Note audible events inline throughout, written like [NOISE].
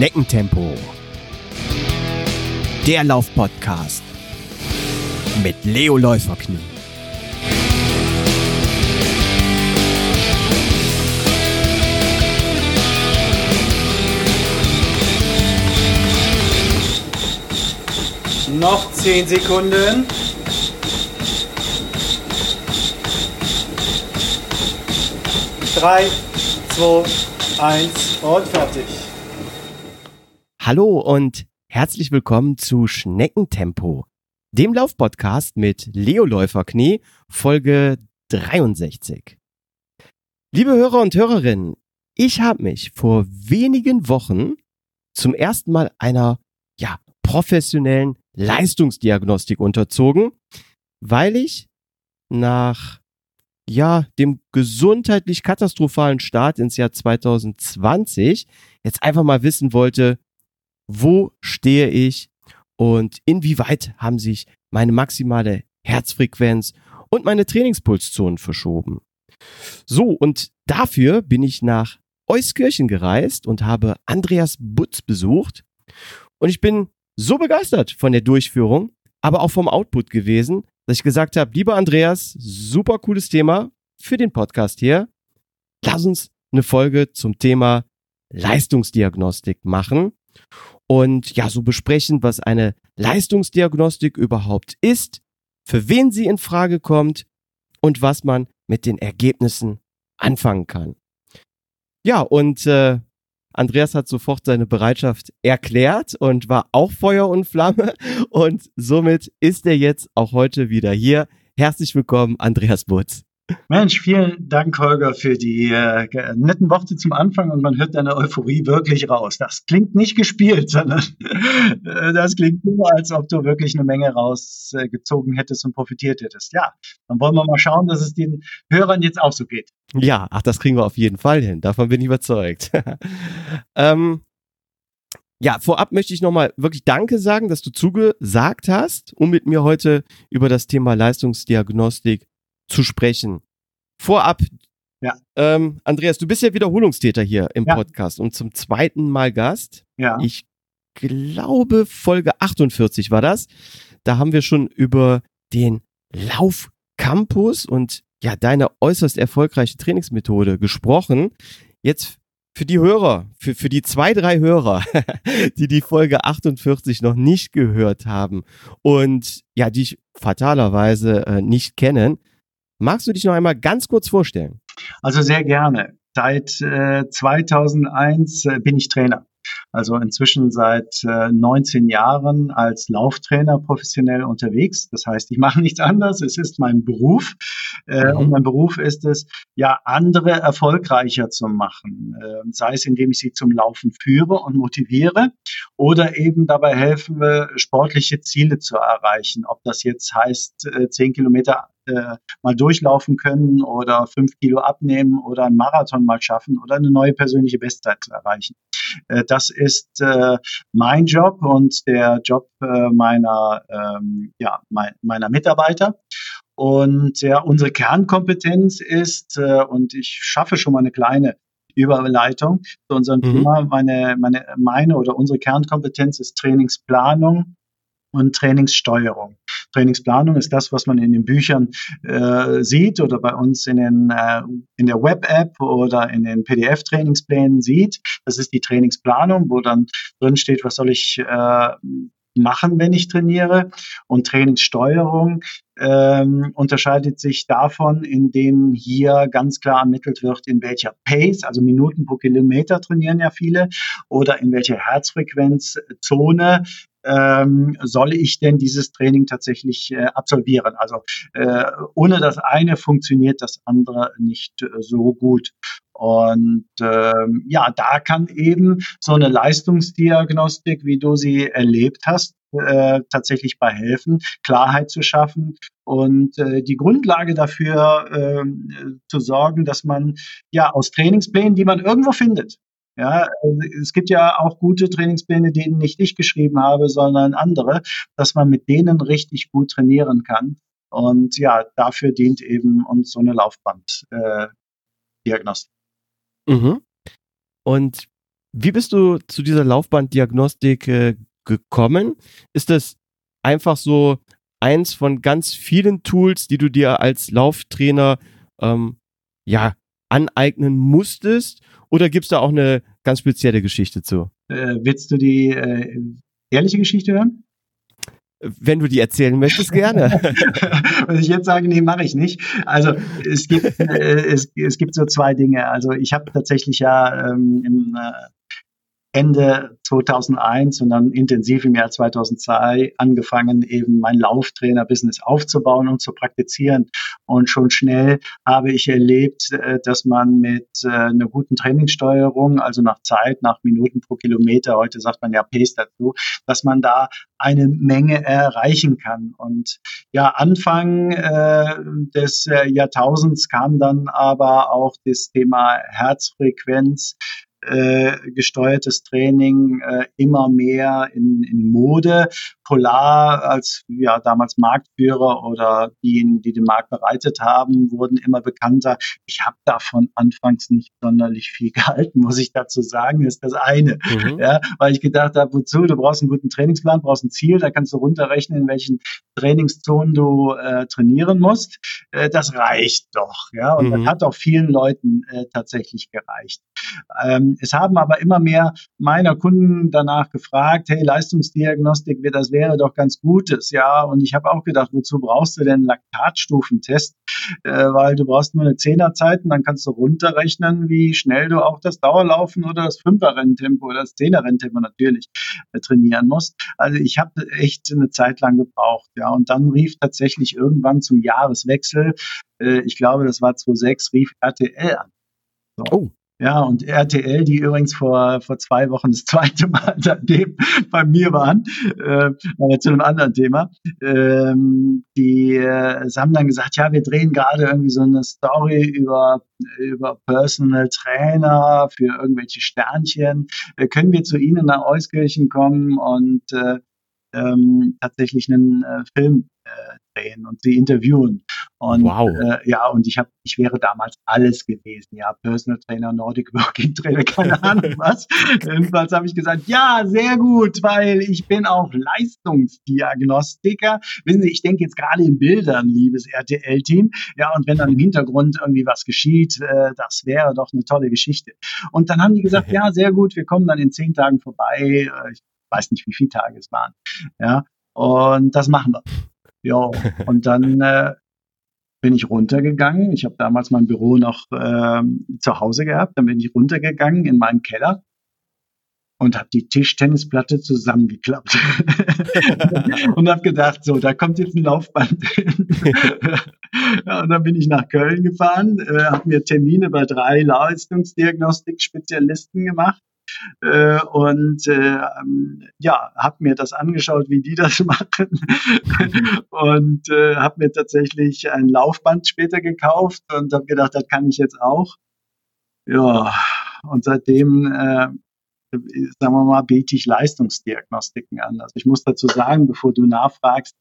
Schneckentempo. Der Laufpodcast mit Leo Läuferknie. Noch 10 Sekunden. Drei, zwei, eins und fertig. Hallo und herzlich willkommen zu Schneckentempo, dem Laufpodcast mit Leo Läuferknie, Folge 63. Liebe Hörer und Hörerinnen, ich habe mich vor wenigen Wochen zum ersten Mal einer ja, professionellen Leistungsdiagnostik unterzogen, weil ich nach ja, dem gesundheitlich katastrophalen Start ins Jahr 2020 jetzt einfach mal wissen wollte, wo stehe ich und inwieweit haben sich meine maximale Herzfrequenz und meine Trainingspulszonen verschoben. So, und dafür bin ich nach Euskirchen gereist und habe Andreas Butz besucht. Und ich bin so begeistert von der Durchführung, aber auch vom Output gewesen, dass ich gesagt habe, lieber Andreas, super cooles Thema für den Podcast hier. Lass uns eine Folge zum Thema Leistungsdiagnostik machen und ja, so besprechen, was eine Leistungsdiagnostik überhaupt ist, für wen sie in Frage kommt und was man mit den Ergebnissen anfangen kann. Ja, und äh, Andreas hat sofort seine Bereitschaft erklärt und war auch Feuer und Flamme. Und somit ist er jetzt auch heute wieder hier. Herzlich willkommen, Andreas Butz. Mensch, vielen Dank, Holger, für die äh, netten Worte zum Anfang und man hört deine Euphorie wirklich raus. Das klingt nicht gespielt, [LAUGHS] sondern äh, das klingt nur, als ob du wirklich eine Menge rausgezogen äh, hättest und profitiert hättest. Ja, dann wollen wir mal schauen, dass es den Hörern jetzt auch so geht. Ja, ach, das kriegen wir auf jeden Fall hin. Davon bin ich überzeugt. [LAUGHS] ähm, ja, vorab möchte ich nochmal wirklich Danke sagen, dass du zugesagt hast, um mit mir heute über das Thema Leistungsdiagnostik zu sprechen. Vorab, ja. ähm, Andreas, du bist ja Wiederholungstäter hier im ja. Podcast und zum zweiten Mal Gast. Ja. Ich glaube, Folge 48 war das. Da haben wir schon über den Laufcampus und ja, deine äußerst erfolgreiche Trainingsmethode gesprochen. Jetzt für die Hörer, für, für die zwei, drei Hörer, [LAUGHS] die die Folge 48 noch nicht gehört haben und ja, die ich fatalerweise äh, nicht kennen, Magst du dich noch einmal ganz kurz vorstellen? Also sehr gerne. Seit äh, 2001 äh, bin ich Trainer. Also inzwischen seit äh, 19 Jahren als Lauftrainer professionell unterwegs. Das heißt, ich mache [LAUGHS] nichts anderes. Es ist mein Beruf. Äh, mhm. Und mein Beruf ist es, ja, andere erfolgreicher zu machen. Äh, sei es, indem ich sie zum Laufen führe und motiviere oder eben dabei helfen, sportliche Ziele zu erreichen. Ob das jetzt heißt, äh, 10 Kilometer äh, mal durchlaufen können oder fünf Kilo abnehmen oder einen Marathon mal schaffen oder eine neue persönliche Bestzeit erreichen. Äh, das ist äh, mein Job und der Job äh, meiner, ähm, ja, mein, meiner Mitarbeiter. Und ja, unsere Kernkompetenz ist, äh, und ich schaffe schon mal eine kleine Überleitung zu unserem mhm. Thema. Meine, meine, meine oder unsere Kernkompetenz ist Trainingsplanung und Trainingssteuerung. Trainingsplanung ist das, was man in den Büchern äh, sieht oder bei uns in, den, äh, in der Web-App oder in den PDF-Trainingsplänen sieht. Das ist die Trainingsplanung, wo dann drin steht, was soll ich äh, machen, wenn ich trainiere. Und Trainingssteuerung ähm, unterscheidet sich davon, indem hier ganz klar ermittelt wird, in welcher Pace, also Minuten pro Kilometer trainieren ja viele, oder in welcher Herzfrequenzzone ähm, soll ich denn dieses Training tatsächlich äh, absolvieren? Also äh, ohne das eine funktioniert das andere nicht äh, so gut. Und ähm, ja, da kann eben so eine Leistungsdiagnostik, wie du sie erlebt hast, äh, tatsächlich bei helfen, Klarheit zu schaffen und äh, die Grundlage dafür äh, zu sorgen, dass man ja aus Trainingsplänen, die man irgendwo findet, ja, also es gibt ja auch gute Trainingspläne, die nicht ich geschrieben habe, sondern andere, dass man mit denen richtig gut trainieren kann. Und ja, dafür dient eben uns so eine Laufbanddiagnostik. Äh, mhm. Und Wie bist du zu dieser Laufbanddiagnostik äh, gekommen? Ist das einfach so eins von ganz vielen Tools, die du dir als Lauftrainer ähm, ja aneignen musstest? Oder gibt es da auch eine ganz spezielle Geschichte zu? Äh, willst du die äh, ehrliche Geschichte hören? Wenn du die erzählen möchtest, gerne. [LAUGHS] Was ich jetzt sage, nee, mache ich nicht. Also es gibt, äh, es, es gibt so zwei Dinge. Also ich habe tatsächlich ja ähm, im äh, Ende 2001 und dann intensiv im Jahr 2002 angefangen, eben mein Lauftrainer-Business aufzubauen und zu praktizieren. Und schon schnell habe ich erlebt, äh, dass man mit äh, einer guten Trainingssteuerung, also nach Zeit, nach Minuten pro Kilometer, heute sagt man ja Pace dazu, dass man da eine Menge erreichen kann. Und ja, Anfang äh, des Jahrtausends kam dann aber auch das Thema Herzfrequenz äh, gesteuertes Training äh, immer mehr in, in Mode. Polar als ja damals Marktführer oder diejenigen, die den Markt bereitet haben, wurden immer bekannter. Ich habe davon anfangs nicht sonderlich viel [LAUGHS] gehalten, muss ich dazu sagen, ist das eine. Mhm. Ja, weil ich gedacht habe, wozu? Du brauchst einen guten Trainingsplan, brauchst ein Ziel, da kannst du runterrechnen, in welchen Trainingszonen du äh, trainieren musst. Äh, das reicht doch. Ja, und mhm. das hat auch vielen Leuten äh, tatsächlich gereicht. Ähm, es haben aber immer mehr meiner Kunden danach gefragt, hey, Leistungsdiagnostik, das wäre doch ganz Gutes, ja. Und ich habe auch gedacht, wozu brauchst du denn Laktatstufentest? Äh, weil du brauchst nur eine Zehnerzeit und dann kannst du runterrechnen, wie schnell du auch das Dauerlaufen oder das Fünferrenntempo oder das Zehnerrenntempo natürlich äh, trainieren musst. Also ich habe echt eine Zeit lang gebraucht, ja. Und dann rief tatsächlich irgendwann zum Jahreswechsel, äh, ich glaube, das war 2006, rief RTL an. So. Oh. Ja, und RTL, die übrigens vor, vor zwei Wochen das [LAUGHS] zweite Mal seitdem bei mir waren, äh, zu einem anderen Thema, ähm, die äh, haben dann gesagt, ja, wir drehen gerade irgendwie so eine Story über, über Personal Trainer für irgendwelche Sternchen. Äh, können wir zu Ihnen nach Euskirchen kommen und äh, ähm, tatsächlich einen äh, Film äh, drehen und sie interviewen. Und wow. äh, ja, und ich habe, ich wäre damals alles gewesen, ja, Personal Trainer, Nordic [LAUGHS] Working Trainer, keine Ahnung was. [LAUGHS] Jedenfalls habe ich gesagt, ja, sehr gut, weil ich bin auch Leistungsdiagnostiker. Wissen Sie, ich denke jetzt gerade in Bildern, liebes RTL-Team. Ja, und wenn dann im Hintergrund irgendwie was geschieht, äh, das wäre doch eine tolle Geschichte. Und dann haben die gesagt, [LAUGHS] ja, sehr gut, wir kommen dann in zehn Tagen vorbei. Äh, ich weiß nicht, wie viele Tage es waren. Ja, und das machen wir. Ja, und dann äh, bin ich runtergegangen. Ich habe damals mein Büro noch ähm, zu Hause gehabt. Dann bin ich runtergegangen in meinen Keller und habe die Tischtennisplatte zusammengeklappt [LAUGHS] und habe gedacht, so, da kommt jetzt ein Laufband hin. ja, und dann bin ich nach Köln gefahren, äh, habe mir Termine bei drei Leistungsdiagnostik-Spezialisten gemacht äh, und äh, ähm, ja, habe mir das angeschaut, wie die das [LAUGHS] machen und äh, habe mir tatsächlich ein Laufband später gekauft und habe gedacht, das kann ich jetzt auch. Ja, und seitdem äh, sagen wir mal, biete ich Leistungsdiagnostiken an. Also ich muss dazu sagen, bevor du nachfragst,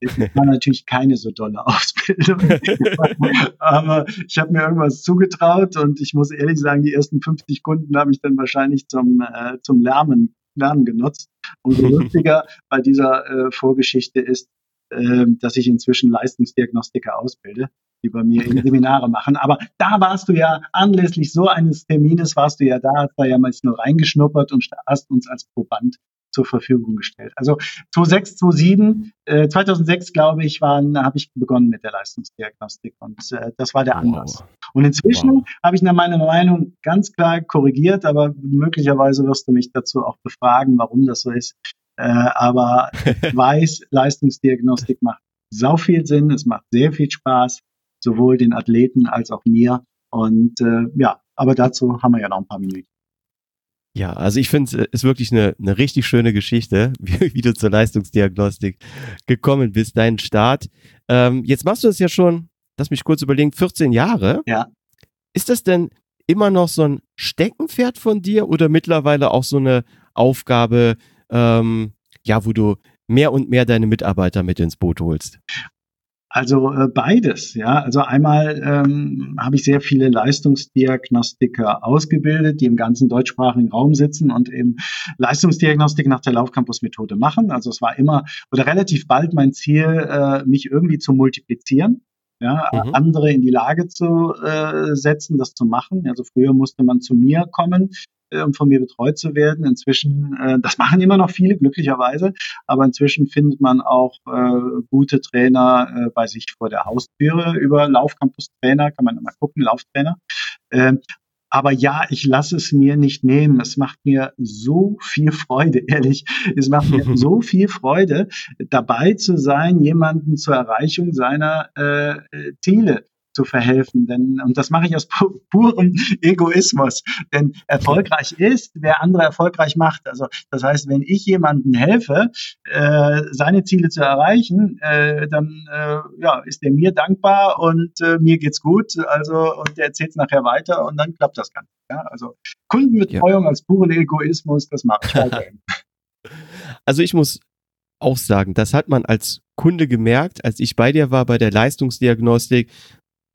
es war [LAUGHS] natürlich keine so tolle Ausbildung. [LAUGHS] Aber ich habe mir irgendwas zugetraut und ich muss ehrlich sagen, die ersten 50 Kunden habe ich dann wahrscheinlich zum, äh, zum Lernen, Lernen genutzt. Und so [LAUGHS] lustiger bei dieser äh, Vorgeschichte ist, äh, dass ich inzwischen Leistungsdiagnostiker ausbilde die bei mir in Seminare machen. Aber da warst du ja anlässlich so eines Termines, warst du ja da, hast da ja mal nur reingeschnuppert und hast uns als Proband zur Verfügung gestellt. Also 2006, 2007, äh, 2006 glaube ich, habe ich begonnen mit der Leistungsdiagnostik und äh, das war der Anlass. Wow. Und inzwischen wow. habe ich nach meiner Meinung ganz klar korrigiert, aber möglicherweise wirst du mich dazu auch befragen, warum das so ist. Äh, aber [LAUGHS] ich weiß, Leistungsdiagnostik macht sau viel Sinn, es macht sehr viel Spaß sowohl den Athleten als auch mir. Und äh, ja, aber dazu haben wir ja noch ein paar Minuten. Ja, also ich finde es ist wirklich eine, eine richtig schöne Geschichte, [LAUGHS] wie, wie, du zur Leistungsdiagnostik gekommen bist, dein Start. Ähm, jetzt machst du es ja schon, lass mich kurz überlegen, 14 Jahre. Ja. Ist das denn immer noch so ein Steckenpferd von dir oder mittlerweile auch so eine Aufgabe, ähm, ja, wo du mehr und mehr deine Mitarbeiter mit ins Boot holst? Also äh, beides, ja. Also einmal ähm, habe ich sehr viele Leistungsdiagnostiker ausgebildet, die im ganzen deutschsprachigen Raum sitzen und eben Leistungsdiagnostik nach der Laufcampus-Methode machen. Also es war immer oder relativ bald mein Ziel, äh, mich irgendwie zu multiplizieren ja, mhm. andere in die Lage zu äh, setzen, das zu machen. Also früher musste man zu mir kommen, äh, um von mir betreut zu werden. Inzwischen, äh, das machen immer noch viele, glücklicherweise, aber inzwischen findet man auch äh, gute Trainer äh, bei sich vor der Haustüre über Laufcampus-Trainer, kann man immer gucken, Lauftrainer. Äh, aber ja, ich lasse es mir nicht nehmen. Es macht mir so viel Freude, [LAUGHS] ehrlich. Es macht mir so [LAUGHS] viel Freude, dabei zu sein, jemanden zur Erreichung seiner äh, Ziele zu verhelfen. Denn, und das mache ich aus pu purem Egoismus. Denn erfolgreich ist, wer andere erfolgreich macht. Also das heißt, wenn ich jemandem helfe, äh, seine Ziele zu erreichen, äh, dann äh, ja, ist er mir dankbar und äh, mir geht's gut. Also und der erzählt es nachher weiter und dann klappt das Ganze. Ja? Also Kundenbetreuung ja. als puren Egoismus, das mache ich. [LAUGHS] Also ich muss auch sagen, das hat man als Kunde gemerkt, als ich bei dir war bei der Leistungsdiagnostik,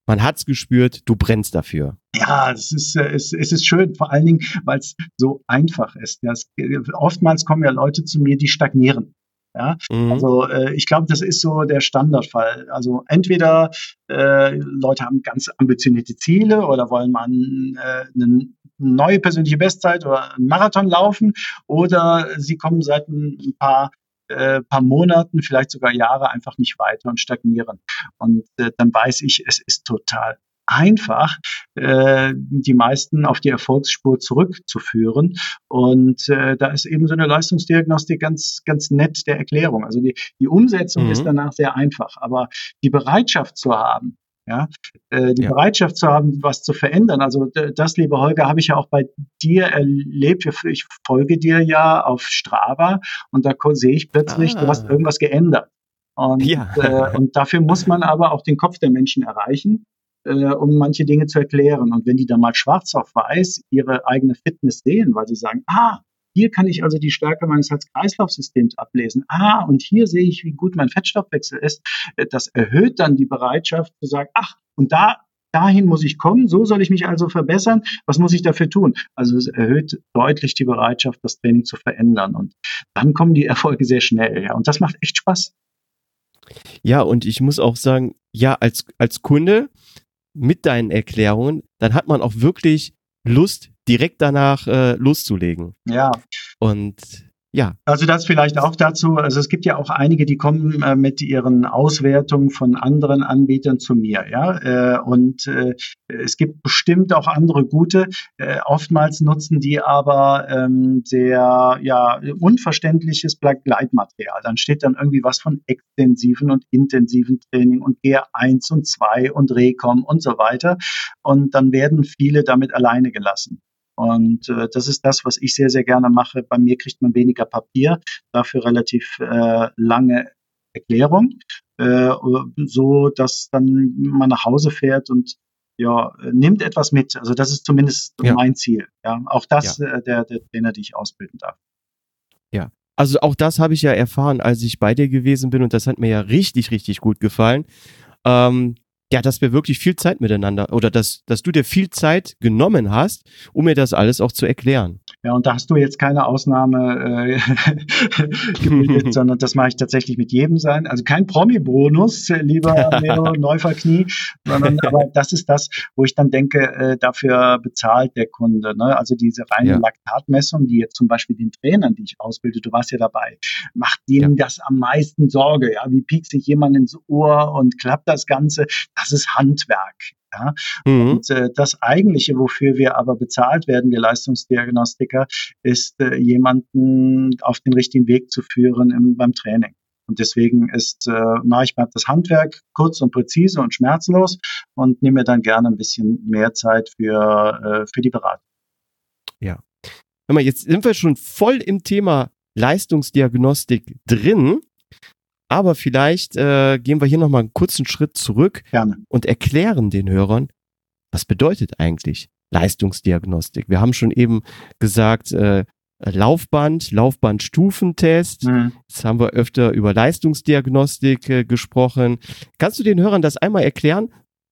man hat's gespürt, du brennst dafür. Ja, es ist, äh, es, es ist schön, vor allen Dingen, weil es so einfach ist. Ja, es, oftmals kommen ja Leute zu mir, die stagnieren. Ja, mhm. also äh, ich glaube, das ist so der Standardfall. Also entweder äh, Leute haben ganz ambitionierte Ziele oder wollen man äh, eine neue persönliche Bestzeit oder einen Marathon laufen oder sie kommen seit ein paar äh, paar Monaten, vielleicht sogar Jahre einfach nicht weiter und stagnieren. Und äh, dann weiß ich, es ist total einfach, äh, die meisten auf die Erfolgsspur zurückzuführen. Und äh, da ist eben so eine Leistungsdiagnostik ganz, ganz nett der Erklärung. Also die, die Umsetzung mhm. ist danach sehr einfach, aber die Bereitschaft zu haben, ja, äh, die ja. Bereitschaft zu haben, was zu verändern. Also das, liebe Holger, habe ich ja auch bei dir erlebt. Ich folge dir ja auf Strava und da sehe ich plötzlich, ah. du hast ah. irgendwas geändert. Und, ja. äh, und dafür muss man aber auch den Kopf der Menschen erreichen, äh, um manche Dinge zu erklären. Und wenn die dann mal schwarz auf weiß ihre eigene Fitness sehen, weil sie sagen, ah, hier kann ich also die Stärke meines Herz-Kreislauf-Systems ablesen. Ah, und hier sehe ich, wie gut mein Fettstoffwechsel ist. Das erhöht dann die Bereitschaft zu sagen, ach, und da dahin muss ich kommen, so soll ich mich also verbessern, was muss ich dafür tun? Also es erhöht deutlich die Bereitschaft, das Training zu verändern und dann kommen die Erfolge sehr schnell, ja, und das macht echt Spaß. Ja, und ich muss auch sagen, ja, als, als Kunde mit deinen Erklärungen, dann hat man auch wirklich Lust, direkt danach äh, loszulegen. Ja. Und ja. Also das vielleicht auch dazu. Also es gibt ja auch einige, die kommen äh, mit ihren Auswertungen von anderen Anbietern zu mir, ja. Äh, und äh, es gibt bestimmt auch andere gute. Äh, oftmals nutzen die aber ähm, sehr ja unverständliches Begleitmaterial. Dann steht dann irgendwie was von extensiven und intensiven Training und GR1 und 2 und Recom und so weiter. Und dann werden viele damit alleine gelassen. Und äh, das ist das, was ich sehr, sehr gerne mache. Bei mir kriegt man weniger Papier, dafür relativ äh, lange Erklärung, äh, so dass dann man nach Hause fährt und ja, nimmt etwas mit. Also das ist zumindest ja. mein Ziel. Ja, auch das ja. äh, der, der Trainer, die ich ausbilden darf. Ja, also auch das habe ich ja erfahren, als ich bei dir gewesen bin und das hat mir ja richtig, richtig gut gefallen. Ähm, ja, dass wir wirklich viel Zeit miteinander oder dass, dass du dir viel Zeit genommen hast, um mir das alles auch zu erklären. Ja, und da hast du jetzt keine Ausnahme äh, [LAUGHS] gebildet, [LAUGHS] sondern das mache ich tatsächlich mit jedem sein. Also kein Promi-Bonus, lieber [LAUGHS] Leo Neuverknie, sondern aber das ist das, wo ich dann denke, äh, dafür bezahlt der Kunde. Ne? Also diese reine ja. Laktatmessung, die jetzt zum Beispiel den Trainern, die ich ausbilde, du warst ja dabei, macht denen ja. das am meisten Sorge. Ja, wie piekt sich jemand ins Ohr und klappt das Ganze? Das ist Handwerk. Ja? Mhm. Und äh, das eigentliche, wofür wir aber bezahlt werden, wir Leistungsdiagnostiker, ist äh, jemanden auf den richtigen Weg zu führen im, beim Training. Und deswegen ist äh, mache ich mal das Handwerk kurz und präzise und schmerzlos und nehme mir dann gerne ein bisschen mehr Zeit für, äh, für die Beratung. Ja. Jetzt sind wir schon voll im Thema Leistungsdiagnostik drin. Aber vielleicht äh, gehen wir hier nochmal einen kurzen Schritt zurück Gerne. und erklären den Hörern, was bedeutet eigentlich Leistungsdiagnostik. Wir haben schon eben gesagt, äh, Laufband, Laufbandstufentest. Mhm. Jetzt haben wir öfter über Leistungsdiagnostik äh, gesprochen. Kannst du den Hörern das einmal erklären,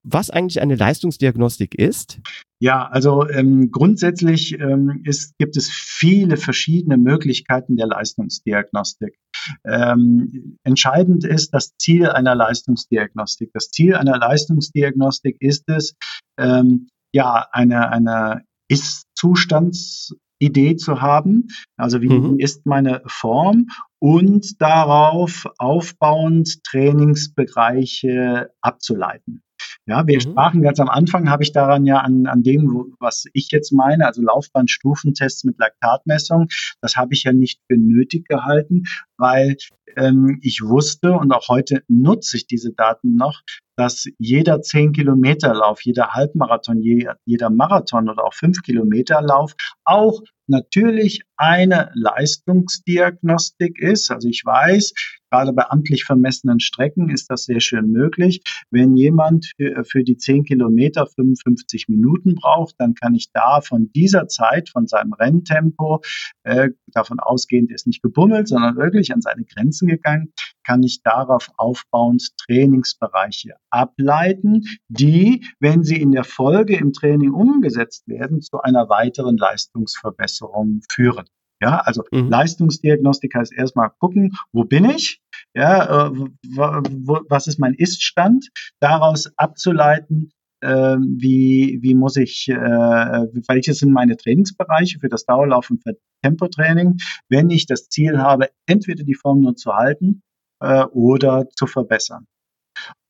was eigentlich eine Leistungsdiagnostik ist? Ja, also ähm, grundsätzlich ähm, ist, gibt es viele verschiedene Möglichkeiten der Leistungsdiagnostik. Ähm, entscheidend ist das Ziel einer Leistungsdiagnostik. Das Ziel einer Leistungsdiagnostik ist es, ähm, ja, eine, eine Ist-Zustandsidee zu haben. Also wie mhm. ist meine Form und darauf aufbauend Trainingsbereiche abzuleiten. Ja, wir mhm. sprachen ganz am Anfang, habe ich daran ja an, an dem, was ich jetzt meine, also Laufbahnstufentests mit Laktatmessung, das habe ich ja nicht für nötig gehalten, weil ähm, ich wusste und auch heute nutze ich diese Daten noch, dass jeder 10 Kilometer Lauf, jeder Halbmarathon, jeder Marathon oder auch 5 Kilometer Lauf auch natürlich eine Leistungsdiagnostik ist. Also ich weiß, gerade bei amtlich vermessenen Strecken ist das sehr schön möglich. Wenn jemand für, für die 10 Kilometer 55 Minuten braucht, dann kann ich da von dieser Zeit, von seinem Renntempo, äh, davon ausgehend ist nicht gebummelt, sondern wirklich an seine Grenzen gegangen, kann ich darauf aufbauend Trainingsbereiche ableiten, die, wenn sie in der Folge im Training umgesetzt werden, zu einer weiteren Leistungsverbesserung führen. Ja, also mhm. Leistungsdiagnostik heißt erstmal gucken, wo bin ich? Ja, äh, wo, was ist mein Ist-Stand? Daraus abzuleiten, äh, wie, wie muss ich, äh, welche sind meine Trainingsbereiche für das Dauerlauf und für Tempotraining, wenn ich das Ziel habe, entweder die Form nur zu halten äh, oder zu verbessern.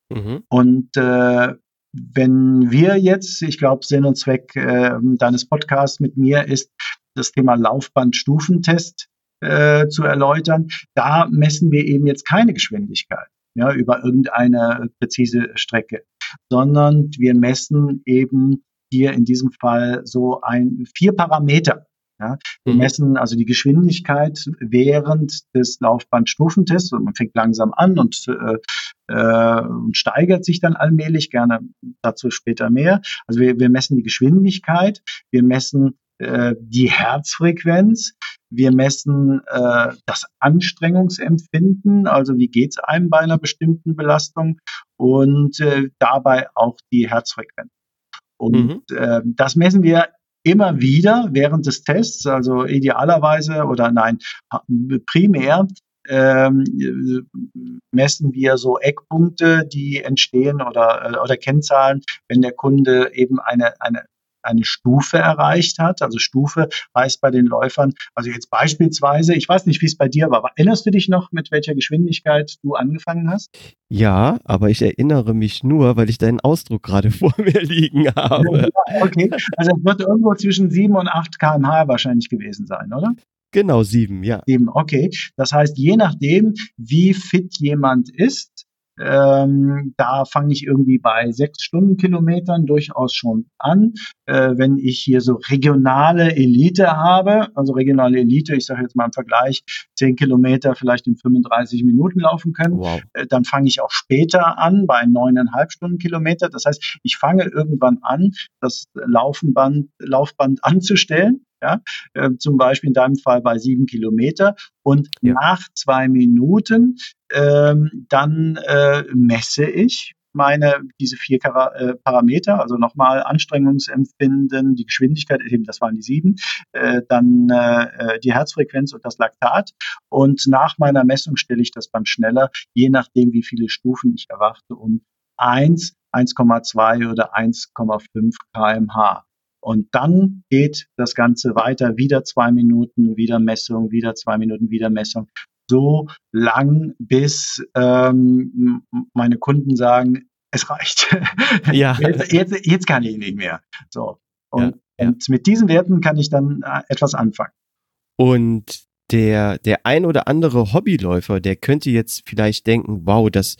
Mhm. Und äh, wenn wir jetzt, ich glaube, Sinn und Zweck äh, deines Podcasts mit mir ist, das Thema Laufbandstufentest äh, zu erläutern, da messen wir eben jetzt keine Geschwindigkeit ja, über irgendeine präzise Strecke, sondern wir messen eben hier in diesem Fall so ein vier Parameter. Ja, wir mhm. messen also die Geschwindigkeit während des Laufbandstufentests und man fängt langsam an und, äh, äh, und steigert sich dann allmählich, gerne dazu später mehr. Also wir, wir messen die Geschwindigkeit, wir messen äh, die Herzfrequenz, wir messen äh, das Anstrengungsempfinden, also wie geht's einem bei einer bestimmten Belastung und äh, dabei auch die Herzfrequenz. Und mhm. äh, das messen wir immer wieder während des Tests, also idealerweise oder nein, primär ähm, messen wir so Eckpunkte, die entstehen oder, oder Kennzahlen, wenn der Kunde eben eine, eine eine Stufe erreicht hat. Also Stufe heißt bei den Läufern, also jetzt beispielsweise, ich weiß nicht, wie es bei dir war, erinnerst du dich noch, mit welcher Geschwindigkeit du angefangen hast? Ja, aber ich erinnere mich nur, weil ich deinen Ausdruck gerade [LAUGHS] vor mir liegen habe. Okay, also es wird irgendwo zwischen 7 und 8 kmh wahrscheinlich gewesen sein, oder? Genau, sieben, ja. Sieben, okay. Das heißt, je nachdem, wie fit jemand ist, ähm, da fange ich irgendwie bei sechs Stundenkilometern durchaus schon an. Äh, wenn ich hier so regionale Elite habe, also regionale Elite, ich sage jetzt mal im Vergleich, zehn Kilometer vielleicht in 35 Minuten laufen können, wow. äh, dann fange ich auch später an bei neuneinhalb Stundenkilometer. Das heißt, ich fange irgendwann an, das Laufband, Laufband anzustellen ja, äh, zum Beispiel in deinem Fall bei sieben Kilometer und ja. nach zwei Minuten ähm, dann äh, messe ich meine diese vier äh, Parameter, also nochmal Anstrengungsempfinden, die Geschwindigkeit, eben das waren die sieben, äh, dann äh, äh, die Herzfrequenz und das Laktat. Und nach meiner Messung stelle ich das dann schneller, je nachdem, wie viele Stufen ich erwarte, um 1, 1,2 oder 1,5 kmh. Und dann geht das Ganze weiter, wieder zwei Minuten, wieder Messung, wieder zwei Minuten, wieder Messung. So lang, bis ähm, meine Kunden sagen, es reicht. [LAUGHS] Ja. Jetzt, jetzt, jetzt kann ich nicht mehr. So. Und, ja, ja. und mit diesen Werten kann ich dann äh, etwas anfangen. Und der, der ein oder andere Hobbyläufer, der könnte jetzt vielleicht denken, wow, das,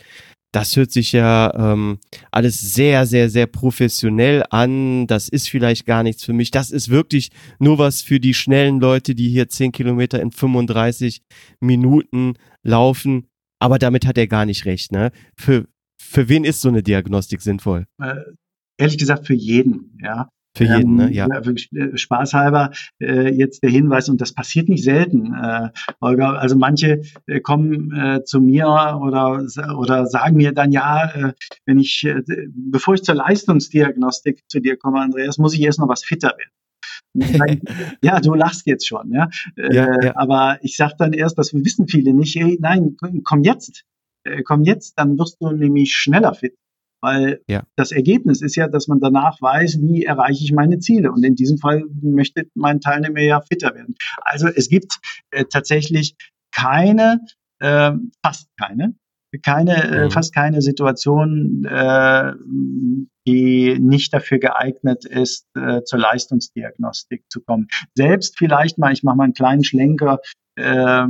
das hört sich ja ähm, alles sehr, sehr, sehr professionell an. Das ist vielleicht gar nichts für mich. Das ist wirklich nur was für die schnellen Leute, die hier 10 Kilometer in 35 Minuten laufen. Aber damit hat er gar nicht recht. Ne? Für, für wen ist so eine Diagnostik sinnvoll? Äh, ehrlich gesagt, für jeden. Ja. Für jeden, ne? Ja. Äh, Spaßhalber äh, jetzt der Hinweis, und das passiert nicht selten, äh, Holger. Also manche äh, kommen äh, zu mir oder, oder sagen mir dann, ja, äh, wenn ich, äh, bevor ich zur Leistungsdiagnostik zu dir komme, Andreas, muss ich erst noch was fitter werden. [LAUGHS] ja, du lachst jetzt schon, ja. Äh, ja, ja. Aber ich sage dann erst, das wissen viele nicht, hey, nein, komm jetzt, äh, komm jetzt, dann wirst du nämlich schneller fit. Weil ja. das Ergebnis ist ja, dass man danach weiß, wie erreiche ich meine Ziele. Und in diesem Fall möchte mein Teilnehmer ja fitter werden. Also es gibt äh, tatsächlich keine, äh, fast keine, keine, äh, mhm. fast keine Situation, äh, die nicht dafür geeignet ist, äh, zur Leistungsdiagnostik zu kommen. Selbst vielleicht mal, ich mache mal einen kleinen Schlenker, äh,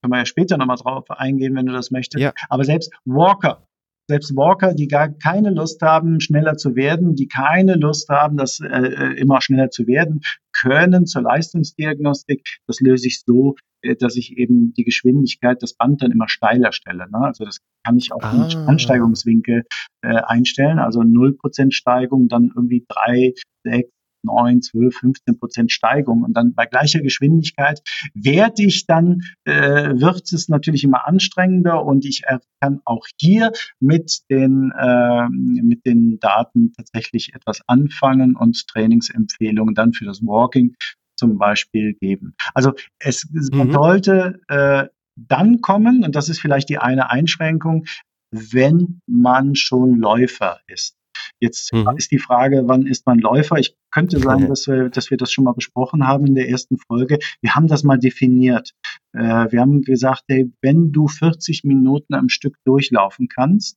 können wir ja später nochmal drauf eingehen, wenn du das möchtest. Ja. Aber selbst Walker selbst Walker, die gar keine Lust haben, schneller zu werden, die keine Lust haben, das äh, äh, immer schneller zu werden, können zur Leistungsdiagnostik. Das löse ich so, äh, dass ich eben die Geschwindigkeit, das Band dann immer steiler stelle. Ne? Also das kann ich auf ah. den Ansteigungswinkel äh, einstellen. Also 0% Steigung, dann irgendwie drei, sechs, 9, 12, 15 Prozent Steigung. Und dann bei gleicher Geschwindigkeit werde ich dann, äh, wird es natürlich immer anstrengender und ich kann auch hier mit den, äh, mit den Daten tatsächlich etwas anfangen und Trainingsempfehlungen dann für das Walking zum Beispiel geben. Also es mhm. sollte äh, dann kommen, und das ist vielleicht die eine Einschränkung, wenn man schon Läufer ist. Jetzt mhm. ist die Frage, wann ist man Läufer? Ich könnte sagen, dass wir, dass wir das schon mal besprochen haben in der ersten Folge. Wir haben das mal definiert. Äh, wir haben gesagt, hey, wenn du 40 Minuten am Stück durchlaufen kannst,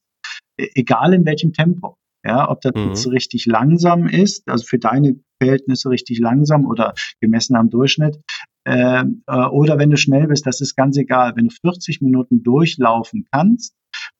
e, egal in welchem Tempo, ja, ob das mhm. jetzt richtig langsam ist, also für deine Verhältnisse richtig langsam oder gemessen am Durchschnitt, äh, äh oder wenn du schnell bist, das ist ganz egal. Wenn du 40 Minuten durchlaufen kannst,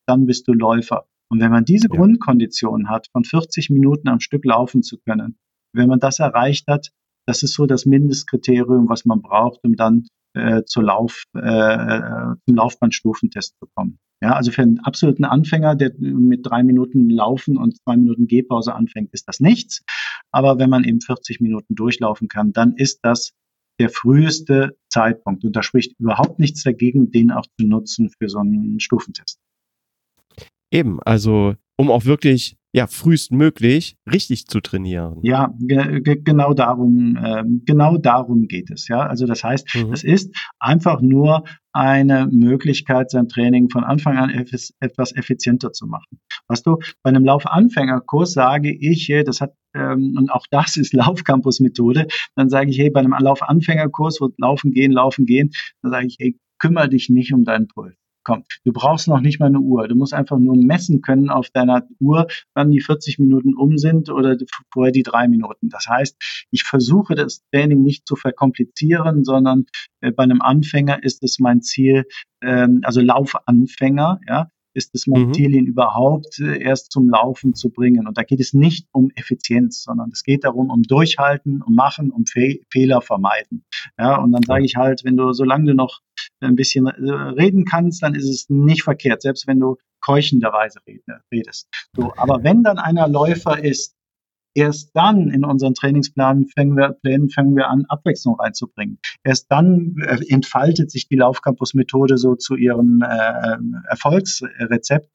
dann bist du Läufer. Und wenn man diese ja. Grundkondition hat, von 40 Minuten am Stück laufen zu können, wenn man das erreicht hat, das ist so das Mindestkriterium, was man braucht, um dann äh, zur Lauf, äh, zum Laufbahnstufentest zu kommen. Ja, also für einen absoluten Anfänger, der mit drei Minuten Laufen und zwei Minuten Gehpause anfängt, ist das nichts. Aber wenn man eben 40 Minuten durchlaufen kann, dann ist das der früheste Zeitpunkt. Und da spricht überhaupt nichts dagegen, den auch zu nutzen für so einen Stufentest. Eben, also um auch wirklich ja frühestmöglich richtig zu trainieren. Ja, ge genau darum, äh, genau darum geht es. Ja, also das heißt, mhm. es ist einfach nur eine Möglichkeit, sein Training von Anfang an etwas effizienter zu machen. Was du bei einem Laufanfängerkurs sage ich, das hat ähm, und auch das ist Laufcampus-Methode. Dann sage ich, hey, bei einem Laufanfängerkurs, wo Laufen gehen, Laufen gehen, dann sage ich, hey, kümmere dich nicht um deinen Puls. Komm, du brauchst noch nicht mal eine Uhr. Du musst einfach nur messen können auf deiner Uhr, wann die 40 Minuten um sind oder vorher die drei Minuten. Das heißt, ich versuche das Training nicht zu verkomplizieren, sondern äh, bei einem Anfänger ist es mein Ziel, ähm, also Laufanfänger, ja, ist es mein mhm. Ziel, ihn überhaupt äh, erst zum Laufen zu bringen. Und da geht es nicht um Effizienz, sondern es geht darum, um Durchhalten, um Machen, um Fe Fehler vermeiden. Ja, und dann sage ich halt, wenn du, solange du noch ein bisschen äh, reden kannst, dann ist es nicht verkehrt, selbst wenn du keuchenderweise redest. So, aber wenn dann einer Läufer ist, erst dann in unseren Trainingsplänen fangen wir, Plänen fangen wir an, Abwechslung reinzubringen. Erst dann äh, entfaltet sich die Laufcampus-Methode so zu ihrem äh, Erfolgsrezept.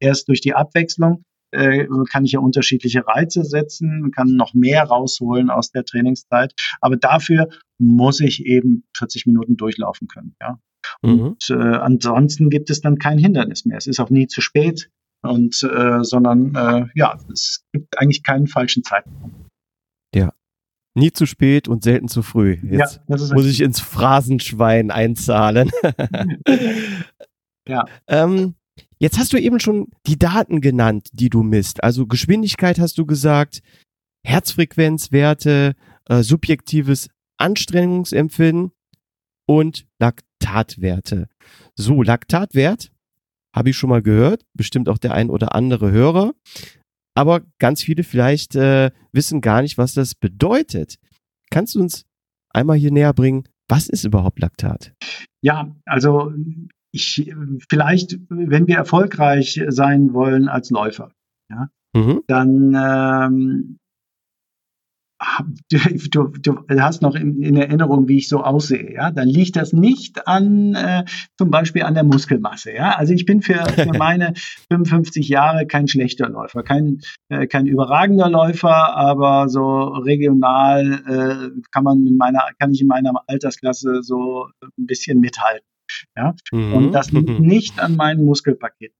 Erst durch die Abwechslung äh, kann ich ja unterschiedliche Reize setzen, kann noch mehr rausholen aus der Trainingszeit. Aber dafür muss ich eben 40 Minuten durchlaufen können. Ja. Mhm. Und äh, ansonsten gibt es dann kein Hindernis mehr. Es ist auch nie zu spät und äh, sondern äh, ja, es gibt eigentlich keinen falschen Zeitpunkt. Ja. Nie zu spät und selten zu früh. Jetzt ja, muss ich ins Phrasenschwein einzahlen. [LAUGHS] ja. [LAUGHS] Ähm, jetzt hast du eben schon die Daten genannt, die du misst. Also Geschwindigkeit hast du gesagt, Herzfrequenzwerte, äh, subjektives Anstrengungsempfinden und Laktatwerte. So, Laktatwert habe ich schon mal gehört, bestimmt auch der ein oder andere Hörer. Aber ganz viele vielleicht äh, wissen gar nicht, was das bedeutet. Kannst du uns einmal hier näher bringen, was ist überhaupt Laktat? Ja, also ich vielleicht, wenn wir erfolgreich sein wollen als Läufer, ja, mhm. dann ähm, [LAUGHS] du, du, hast noch in, in, Erinnerung, wie ich so aussehe, ja, dann liegt das nicht an äh, zum Beispiel an der Muskelmasse, ja. Also ich bin für, für [LAUGHS] meine 55 Jahre kein schlechter Läufer, kein, äh, kein überragender Läufer, aber so regional äh, kann man in meiner, kann ich in meiner Altersklasse so ein bisschen mithalten. Ja, mhm. und das liegt nicht an meinen Muskelpaketen.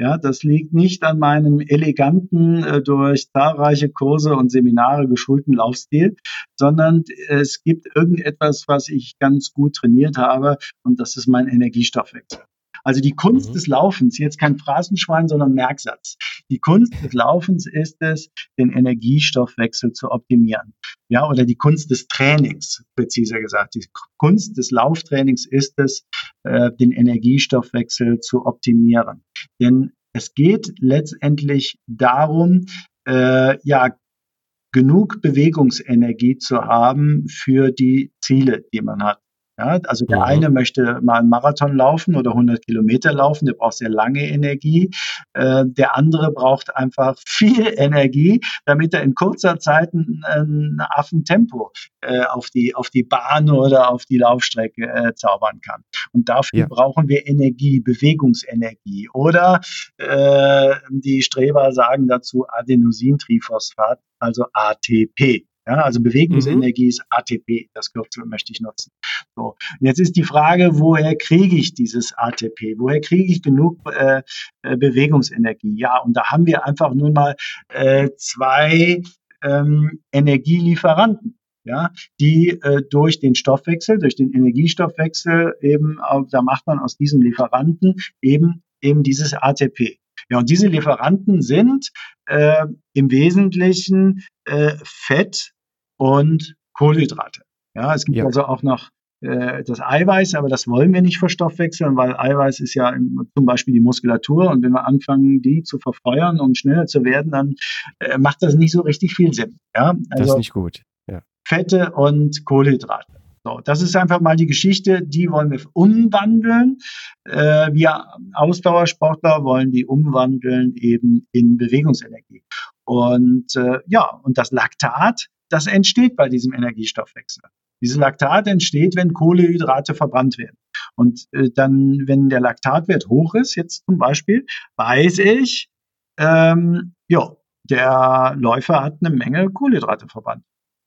Ja, das liegt nicht an meinem eleganten, äh, durch zahlreiche Kurse und Seminare geschulten Laufstil, sondern es gibt irgendetwas, was ich ganz gut trainiert habe und das ist mein Energiestoffwechsel. Also die Kunst mhm. des Laufens, jetzt kein Phrasenschwein, sondern Merksatz. Die Kunst des Laufens ist es, den Energiestoffwechsel zu optimieren. Ja, oder die Kunst des Trainings, präziser gesagt. Die Kunst des Lauftrainings ist es, äh, den Energiestoffwechsel zu optimieren. Denn es geht letztendlich darum, äh, ja, genug Bewegungsenergie zu haben für die Ziele, die man hat. Ja, also der mhm. eine möchte mal einen Marathon laufen oder 100 Kilometer laufen, der braucht sehr lange Energie. Äh, der andere braucht einfach [LAUGHS] viel Energie, damit er in kurzer Zeit ein, ein Affentempo äh, auf, die, auf die Bahn oder auf die Laufstrecke äh, zaubern kann. Und dafür ja. brauchen wir Energie, Bewegungsenergie. Oder äh, die Streber sagen dazu Adenosintriphosphat, also ATP. Ja, also Bewegungsenergie mhm. ist ATP, das Kürzel möchte ich nutzen. So, jetzt ist die Frage, woher kriege ich dieses ATP? Woher kriege ich genug äh, äh, Bewegungsenergie? Ja, und da haben wir einfach nun mal äh, zwei ähm, Energielieferanten. Ja, die äh, durch den Stoffwechsel, durch den Energiestoffwechsel eben, da macht man aus diesem Lieferanten eben eben dieses ATP. Ja, und diese Lieferanten sind äh, im Wesentlichen äh, Fett und Kohlenhydrate. Ja, es gibt ja. also auch noch äh, das Eiweiß, aber das wollen wir nicht verstoffwechseln, weil Eiweiß ist ja zum Beispiel die Muskulatur und wenn wir anfangen, die zu verfeuern und schneller zu werden, dann äh, macht das nicht so richtig viel Sinn. Ja, also das ist also nicht gut. Ja. Fette und Kohlenhydrate. So, das ist einfach mal die Geschichte, die wollen wir umwandeln. Äh, wir Ausdauersportler wollen die umwandeln eben in Bewegungsenergie. Und äh, ja, und das Laktat, das entsteht bei diesem Energiestoffwechsel. Dieses Laktat entsteht, wenn Kohlehydrate verbrannt werden. Und äh, dann, wenn der Laktatwert hoch ist, jetzt zum Beispiel, weiß ich, ähm, ja, der Läufer hat eine Menge Kohlenhydrate verbrannt.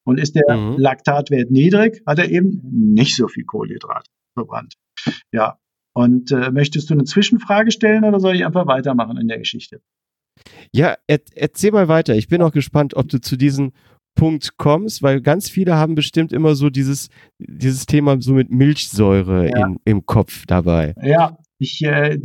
Und ist der mhm. Laktatwert niedrig, hat er eben nicht so viel Kohlenhydrate verbrannt. Ja. Und äh, möchtest du eine Zwischenfrage stellen oder soll ich einfach weitermachen in der Geschichte? Ja, er, erzähl mal weiter. Ich bin auch gespannt, ob du zu diesen Punkt kommst, weil ganz viele haben bestimmt immer so dieses, dieses Thema so mit Milchsäure ja. in, im Kopf dabei. Ja, ich, äh,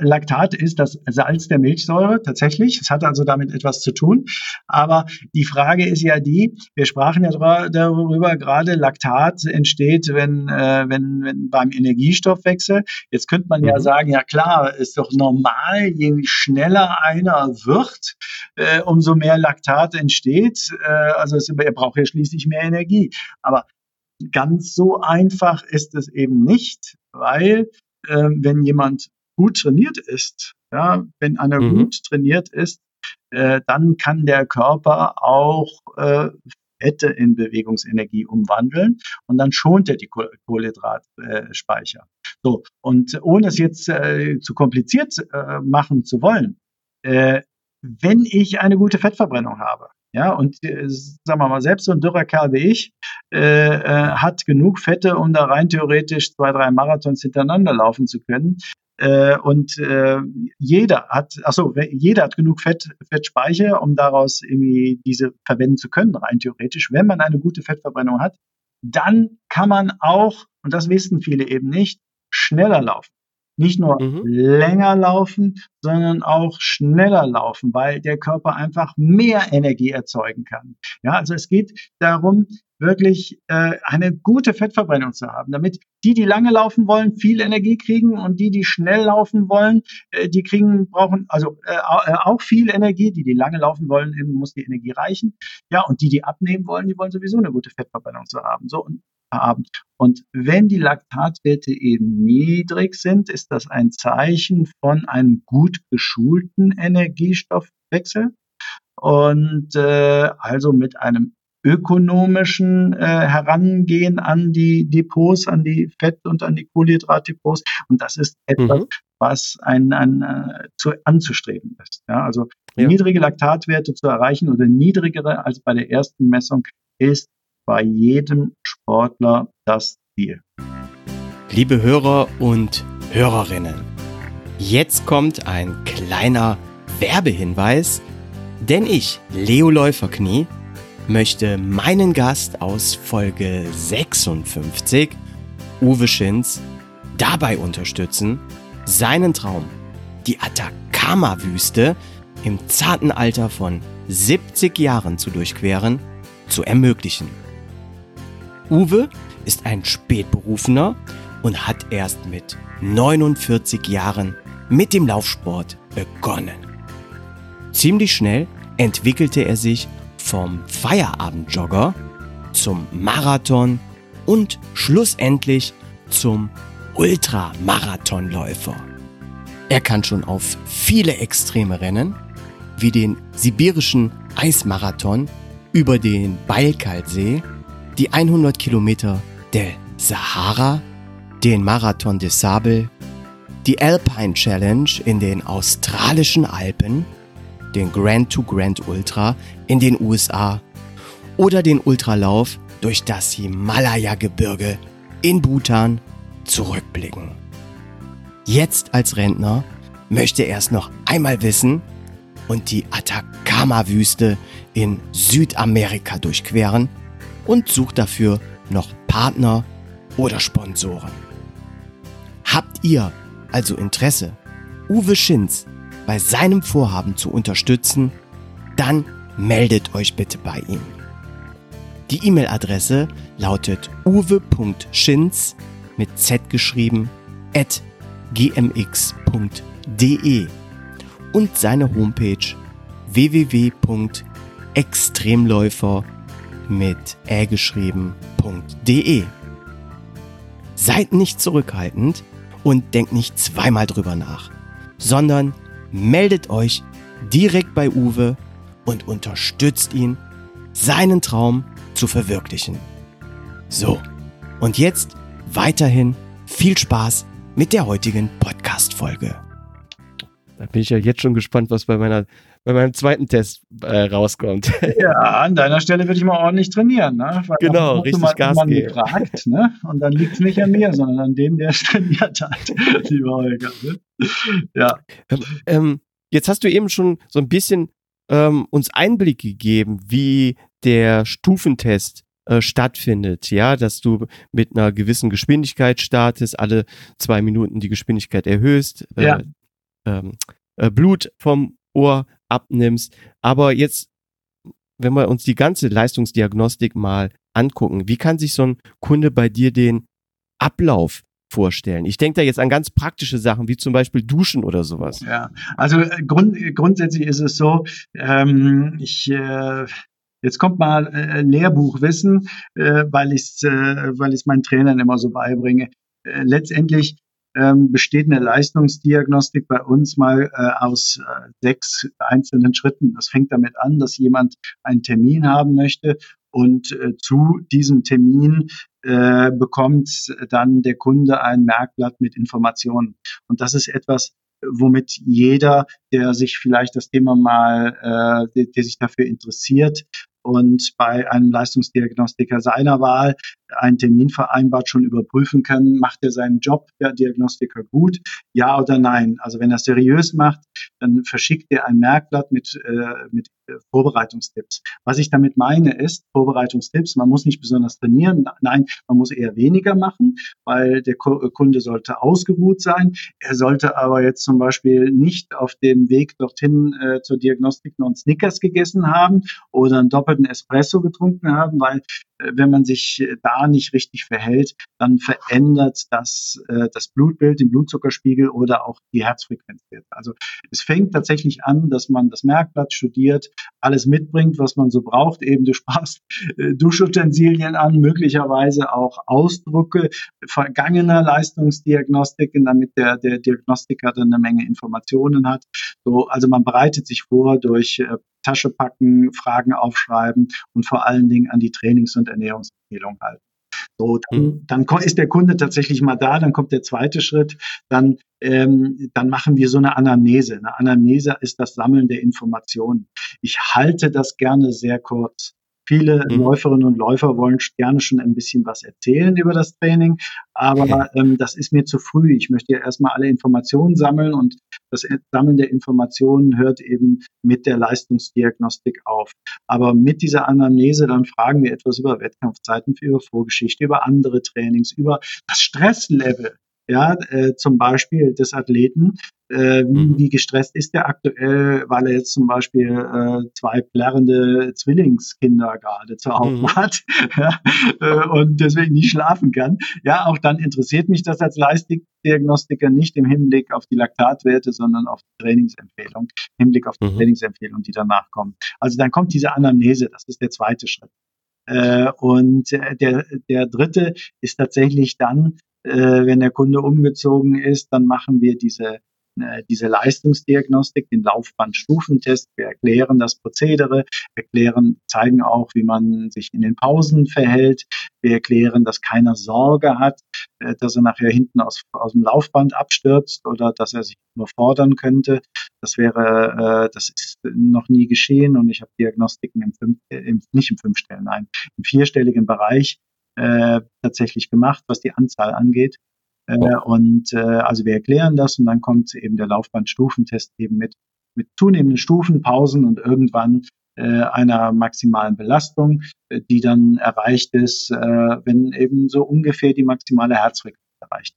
Laktat ist das Salz der Milchsäure tatsächlich. Es hat also damit etwas zu tun. Aber die Frage ist ja die, wir sprachen ja darüber gerade, Laktat entsteht, wenn, äh, wenn, wenn beim Energiestoffwechsel. Jetzt könnte man mhm. ja sagen, ja klar, ist doch normal, je schneller einer wird, äh, umso mehr Laktat entsteht. Äh, also es, er braucht ja schließlich mehr Energie. Aber ganz so einfach ist es eben nicht, weil äh, wenn jemand gut trainiert ist, ja, wenn einer mhm. gut trainiert ist, äh, dann kann der Körper auch äh, Fette in Bewegungsenergie umwandeln und dann schont er die Kohlenhydratspeicher. so, und ohne es jetzt äh, zu kompliziert äh, machen zu wollen, äh, wenn ich eine gute Fettverbrennung habe, ja, und äh, sagen wir mal, selbst so ein dürrer Kerl wie ich äh, äh, hat genug Fette, um da rein theoretisch zwei, drei Marathons hintereinander laufen zu können. Äh, und äh, jeder hat, achso, jeder hat genug Fett, Fettspeicher, um daraus irgendwie diese verwenden zu können, rein theoretisch. Wenn man eine gute Fettverbrennung hat, dann kann man auch, und das wissen viele eben nicht, schneller laufen nicht nur mhm. länger laufen, sondern auch schneller laufen, weil der Körper einfach mehr Energie erzeugen kann. Ja, also es geht darum, wirklich äh, eine gute Fettverbrennung zu haben, damit die, die lange laufen wollen, viel Energie kriegen und die, die schnell laufen wollen, äh, die kriegen brauchen also äh, äh auch viel Energie. Die, die lange laufen wollen, eben muss die Energie reichen. Ja, und die, die abnehmen wollen, die wollen sowieso eine gute Fettverbrennung zu haben. So und haben. Und wenn die Laktatwerte eben niedrig sind, ist das ein Zeichen von einem gut geschulten Energiestoffwechsel und äh, also mit einem ökonomischen äh, Herangehen an die Depots, an die Fett- und an die Kohlenhydratdepots. Und das ist etwas, mhm. was ein, ein äh, zu, anzustreben ist. Ja, also ja. niedrige Laktatwerte zu erreichen oder niedrigere als bei der ersten Messung ist bei jedem Sportler das Ziel. Liebe Hörer und Hörerinnen, jetzt kommt ein kleiner Werbehinweis, denn ich, Leo Läuferknie, möchte meinen Gast aus Folge 56, Uwe Schinz, dabei unterstützen, seinen Traum, die Atacama-Wüste im zarten Alter von 70 Jahren zu durchqueren, zu ermöglichen. Uwe ist ein Spätberufener und hat erst mit 49 Jahren mit dem Laufsport begonnen. Ziemlich schnell entwickelte er sich vom Feierabendjogger zum Marathon und schlussendlich zum Ultramarathonläufer. Er kann schon auf viele extreme Rennen, wie den sibirischen Eismarathon über den Baikal-See, die 100 Kilometer der Sahara, den Marathon des Sable, die Alpine Challenge in den australischen Alpen den Grand to Grand Ultra in den USA oder den Ultralauf durch das Himalaya-Gebirge in Bhutan zurückblicken. Jetzt als Rentner möchte er es noch einmal wissen und die Atacama-Wüste in Südamerika durchqueren und sucht dafür noch Partner oder Sponsoren. Habt ihr also Interesse, Uwe Schinz bei seinem Vorhaben zu unterstützen, dann meldet euch bitte bei ihm. Die E-Mail-Adresse lautet uwe.schinz mit z geschrieben at gmx.de und seine Homepage www.extremläufer mit ä. Seid nicht zurückhaltend und denkt nicht zweimal drüber nach, sondern meldet euch direkt bei Uwe und unterstützt ihn, seinen Traum zu verwirklichen. So, und jetzt weiterhin viel Spaß mit der heutigen Podcast-Folge. Da bin ich ja jetzt schon gespannt, was bei meiner bei meinem zweiten Test äh, rauskommt. [LAUGHS] Ja, an deiner Stelle würde ich mal ordentlich trainieren, ne? Weil genau, richtig mal, Gas geben. Gefragt, ne? Und dann liegt es nicht an mir, sondern an dem, der es [LAUGHS] trainiert hat, [LAUGHS] lieber Holger. Ne? Ja. Ähm, ähm, Jetzt hast du eben schon so ein bisschen ähm, uns Einblick gegeben, wie der Stufentest äh, stattfindet, ja, dass du mit einer gewissen Geschwindigkeit startest, alle zwei Minuten die Geschwindigkeit erhöhst, äh, ja. ähm, äh, Blut vom Ohr abnimmst. Aber jetzt, wenn wir uns die ganze Leistungsdiagnostik mal angucken, wie kann sich so ein Kunde bei dir den Ablauf vorstellen? Ich denke da jetzt an ganz praktische Sachen, wie zum Beispiel Duschen oder sowas. Ja, also äh, grund, grundsätzlich ist es so, ähm, ich äh, Jetzt kommt mal äh, Lehrbuchwissen, äh, weil ich es äh, meinen Trainern immer so beibringe. Äh, letztendlich ähm, besteht eine Leistungsdiagnostik bei uns mal äh, aus äh, sechs einzelnen Schritten. Das fängt damit an, dass jemand einen Termin haben möchte und äh, zu diesem Termin äh, bekommt dann der Kunde ein Merkblatt mit Informationen. Und das ist etwas, womit jeder, der sich vielleicht das Thema mal, äh, der, der sich dafür interessiert, und bei einem Leistungsdiagnostiker seiner Wahl einen Termin vereinbart schon überprüfen können, macht er seinen Job, der Diagnostiker, gut, ja oder nein. Also wenn er seriös macht, dann verschickt er ein Merkblatt mit, äh, mit äh, Vorbereitungstipps. Was ich damit meine ist, Vorbereitungstipps, man muss nicht besonders trainieren, nein, man muss eher weniger machen, weil der Kunde sollte ausgeruht sein. Er sollte aber jetzt zum Beispiel nicht auf dem Weg dorthin äh, zur Diagnostik noch einen Snickers gegessen haben oder einen doppelten Espresso getrunken haben, weil äh, wenn man sich äh, da nicht richtig verhält, dann verändert das äh, das Blutbild, den Blutzuckerspiegel oder auch die Herzfrequenzwerte. Also es fängt tatsächlich an, dass man das Merkblatt studiert, alles mitbringt, was man so braucht. Eben du sparst äh, Duschutensilien an, möglicherweise auch Ausdrucke vergangener Leistungsdiagnostiken, damit der, der Diagnostiker dann eine Menge Informationen hat. So, also man bereitet sich vor durch äh, Tasche packen, Fragen aufschreiben und vor allen Dingen an die Trainings- und Ernährungsempfehlungen halten. So, dann, mhm. dann ist der Kunde tatsächlich mal da, dann kommt der zweite Schritt, dann, ähm, dann machen wir so eine Anamnese. Eine Anamnese ist das Sammeln der Informationen. Ich halte das gerne sehr kurz. Viele mhm. Läuferinnen und Läufer wollen gerne schon ein bisschen was erzählen über das Training, aber ähm, das ist mir zu früh. Ich möchte ja erstmal alle Informationen sammeln und das Sammeln der Informationen hört eben mit der Leistungsdiagnostik auf. Aber mit dieser Anamnese dann fragen wir etwas über Wettkampfzeiten, über Vorgeschichte, über andere Trainings, über das Stresslevel ja, äh, zum Beispiel des Athleten, äh, wie, mhm. wie gestresst ist er aktuell, weil er jetzt zum Beispiel äh, zwei plärrende Zwillingskinder gerade zu Hause mhm. hat [LAUGHS] ja, äh, und deswegen nicht schlafen kann. Ja, auch dann interessiert mich das als Leistungsdiagnostiker nicht im Hinblick auf die Laktatwerte, sondern auf die Trainingsempfehlung, im Hinblick auf die mhm. Trainingsempfehlung, die danach kommen. Also dann kommt diese Anamnese, das ist der zweite Schritt. Äh, und der, der dritte ist tatsächlich dann, äh, wenn der Kunde umgezogen ist, dann machen wir diese äh, diese Leistungsdiagnostik, den Laufbandstufentest. Wir erklären das Prozedere, erklären, zeigen auch, wie man sich in den Pausen verhält. Wir erklären, dass keiner Sorge hat, äh, dass er nachher hinten aus, aus dem Laufband abstürzt oder dass er sich überfordern könnte. Das wäre, äh, das ist noch nie geschehen und ich habe Diagnostiken im, fünf, im nicht im fünfstelligen, nein, im vierstelligen Bereich äh, tatsächlich gemacht, was die Anzahl angeht. Äh, und äh, also wir erklären das und dann kommt eben der Laufbandstufentest eben mit, mit zunehmenden Stufen, Pausen und irgendwann äh, einer maximalen Belastung, äh, die dann erreicht ist, äh, wenn eben so ungefähr die maximale Herzfrequenz erreicht.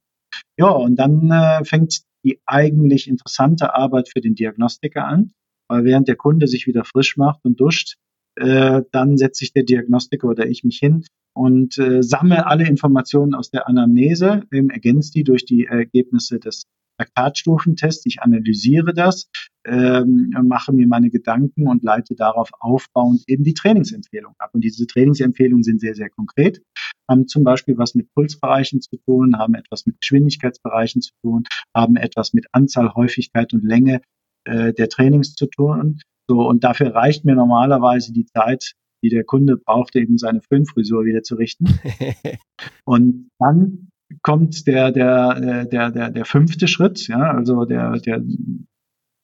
Ja, und dann äh, fängt die eigentlich interessante Arbeit für den Diagnostiker an, weil während der Kunde sich wieder frisch macht und duscht, äh, dann setzt sich der Diagnostiker oder ich mich hin und äh, sammle alle Informationen aus der Anamnese, ähm, ergänze die durch die Ergebnisse des Laktatstufentests. Ich analysiere das, ähm, mache mir meine Gedanken und leite darauf aufbauend eben die Trainingsempfehlung ab. Und diese Trainingsempfehlungen sind sehr, sehr konkret, haben zum Beispiel was mit Pulsbereichen zu tun, haben etwas mit Geschwindigkeitsbereichen zu tun, haben etwas mit Anzahl, Häufigkeit und Länge äh, der Trainings zu tun. So, und dafür reicht mir normalerweise die Zeit, die der Kunde braucht, eben seine Föhnfrisur wieder zu richten. [LAUGHS] und dann kommt der, der, der, der, der fünfte Schritt, ja, also der, der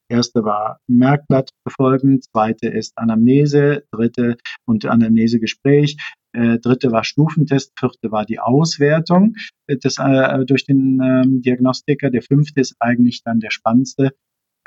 erste war Merkblatt befolgen, zweite ist Anamnese, dritte und Anamnesegespräch, äh, dritte war Stufentest, vierte war die Auswertung des, äh, durch den ähm, Diagnostiker, der fünfte ist eigentlich dann der spannendste,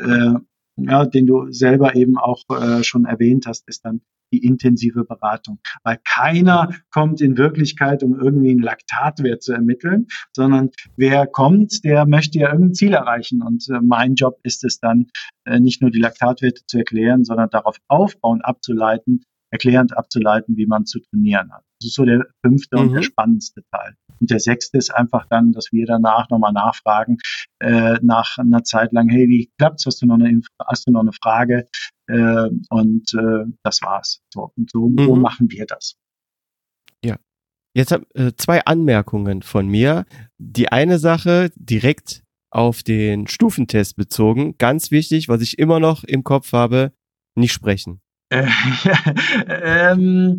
äh, ja, den du selber eben auch äh, schon erwähnt hast, ist dann die intensive Beratung. Weil keiner kommt in Wirklichkeit, um irgendwie einen Laktatwert zu ermitteln, sondern wer kommt, der möchte ja irgendein Ziel erreichen. Und äh, mein Job ist es dann, äh, nicht nur die Laktatwerte zu erklären, sondern darauf aufbauen, abzuleiten, erklärend abzuleiten, wie man zu trainieren hat. Das ist so der fünfte mhm. und der mhm. spannendste Teil. Und der sechste ist einfach dann, dass wir danach nochmal nachfragen, äh, nach einer Zeit lang, hey, wie klappt's? Hast du noch eine, hast du noch eine Frage? Äh, und äh, das war's. So, und so, mhm. so machen wir das. Ja. Jetzt hab, äh, zwei Anmerkungen von mir. Die eine Sache direkt auf den Stufentest bezogen. Ganz wichtig, was ich immer noch im Kopf habe, nicht sprechen. Äh, [LAUGHS] ähm,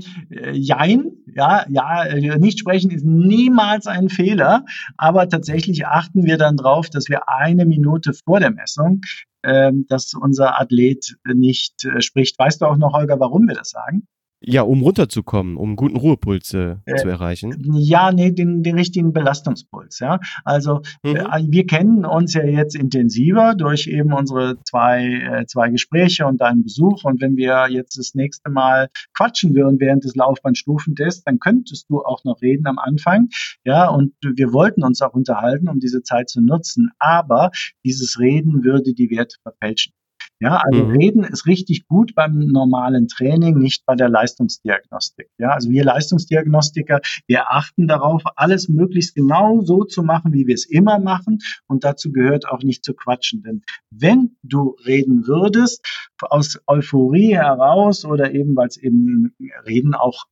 jein, ja, ja, äh, nicht sprechen ist niemals ein Fehler, aber tatsächlich achten wir dann drauf, dass wir eine Minute vor der Messung, ähm, dass unser Athlet nicht äh, spricht. Weißt du auch noch, Holger, warum wir das sagen? Ja, um runterzukommen, um einen guten Ruhepuls äh, äh, zu erreichen. Ja, nee, den, den richtigen Belastungspuls. Ja, also mhm. äh, wir kennen uns ja jetzt intensiver durch eben unsere zwei äh, zwei Gespräche und deinen Besuch. Und wenn wir jetzt das nächste Mal quatschen würden während des Laufbahnstufentests, dann könntest du auch noch reden am Anfang. Ja, und wir wollten uns auch unterhalten, um diese Zeit zu nutzen. Aber dieses Reden würde die Werte verfälschen. Ja, also mhm. Reden ist richtig gut beim normalen Training, nicht bei der Leistungsdiagnostik. Ja, also wir Leistungsdiagnostiker, wir achten darauf, alles möglichst genau so zu machen, wie wir es immer machen. Und dazu gehört auch nicht zu quatschen. Denn wenn du reden würdest, aus Euphorie heraus oder eben, weil es eben Reden auch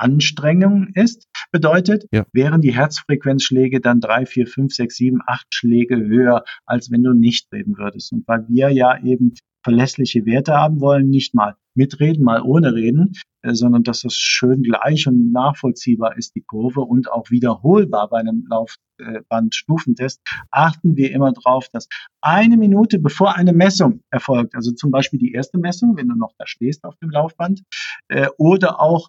Anstrengung ist, bedeutet, ja. wären die Herzfrequenzschläge dann drei, vier, fünf, sechs, sieben, acht Schläge höher, als wenn du nicht reden würdest. Und weil wir ja eben verlässliche Werte haben wollen, nicht mal mitreden, mal ohne reden, äh, sondern dass das schön gleich und nachvollziehbar ist, die Kurve und auch wiederholbar bei einem Laufbandstufentest, achten wir immer darauf, dass eine Minute bevor eine Messung erfolgt, also zum Beispiel die erste Messung, wenn du noch da stehst auf dem Laufband, äh, oder auch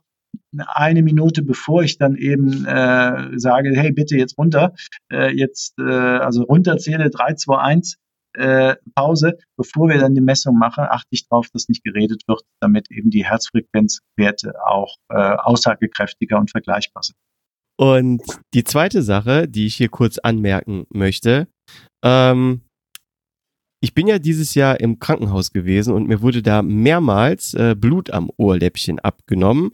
eine Minute bevor ich dann eben äh, sage, hey, bitte jetzt runter, äh, jetzt äh, also runterzähle 3, 2, 1, äh, Pause, bevor wir dann die Messung machen, achte ich darauf, dass nicht geredet wird, damit eben die Herzfrequenzwerte auch äh, aussagekräftiger und vergleichbar sind. Und die zweite Sache, die ich hier kurz anmerken möchte, ähm, ich bin ja dieses Jahr im Krankenhaus gewesen und mir wurde da mehrmals äh, Blut am Ohrläppchen abgenommen.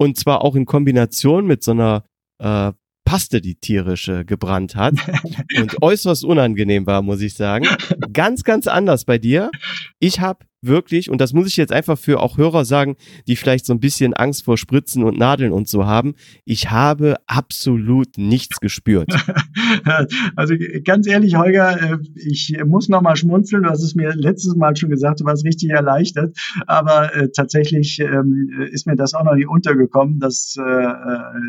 Und zwar auch in Kombination mit so einer äh, Paste, die tierische gebrannt hat [LAUGHS] und äußerst unangenehm war, muss ich sagen. Ganz, ganz anders bei dir. Ich habe wirklich, und das muss ich jetzt einfach für auch Hörer sagen, die vielleicht so ein bisschen Angst vor Spritzen und Nadeln und so haben, ich habe absolut nichts gespürt. [LAUGHS] Also ganz ehrlich, Holger, äh, ich muss noch mal schmunzeln, du hast es mir letztes Mal schon gesagt, du warst richtig erleichtert, aber äh, tatsächlich ähm, ist mir das auch noch nicht untergekommen, dass, äh,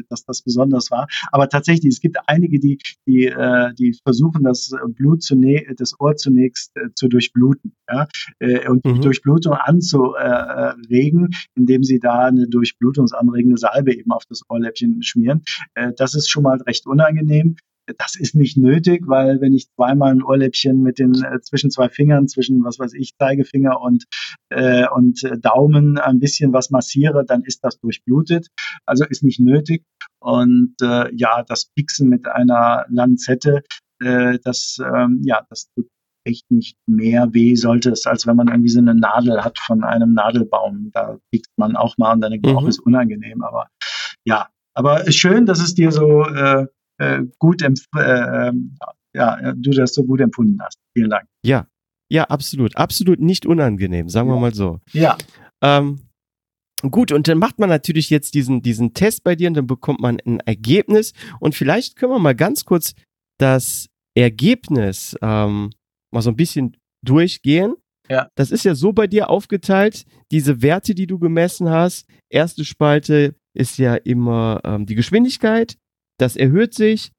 dass das besonders war. Aber tatsächlich, es gibt einige, die, die, äh, die versuchen, das Blut zunächst, das Ohr zunächst zu durchbluten ja? und mhm. Durchblutung anzuregen, indem sie da eine durchblutungsanregende Salbe eben auf das Ohrläppchen schmieren. Äh, das ist schon mal recht unangenehm. Das ist nicht nötig, weil wenn ich zweimal ein Ohrläppchen mit den äh, zwischen zwei Fingern, zwischen was weiß ich, Zeigefinger und, äh, und Daumen ein bisschen was massiere, dann ist das durchblutet. Also ist nicht nötig. Und äh, ja, das Pixen mit einer Lanzette, äh, das, ähm, ja, das tut echt nicht mehr weh sollte es, als wenn man irgendwie so eine Nadel hat von einem Nadelbaum. Da piekt man auch mal und dann denkt man, mhm. ist unangenehm. Aber ja, aber schön, dass es dir so äh, äh, gut, äh, ähm, ja, du das so gut empfunden hast. Vielen Dank. Ja, ja, absolut. Absolut nicht unangenehm, sagen ja. wir mal so. Ja. Ähm, Gut, und dann macht man natürlich jetzt diesen, diesen Test bei dir und dann bekommt man ein Ergebnis. Und vielleicht können wir mal ganz kurz das Ergebnis ähm, mal so ein bisschen durchgehen. Ja. Das ist ja so bei dir aufgeteilt, diese Werte, die du gemessen hast. Erste Spalte ist ja immer ähm, die Geschwindigkeit, das erhöht sich,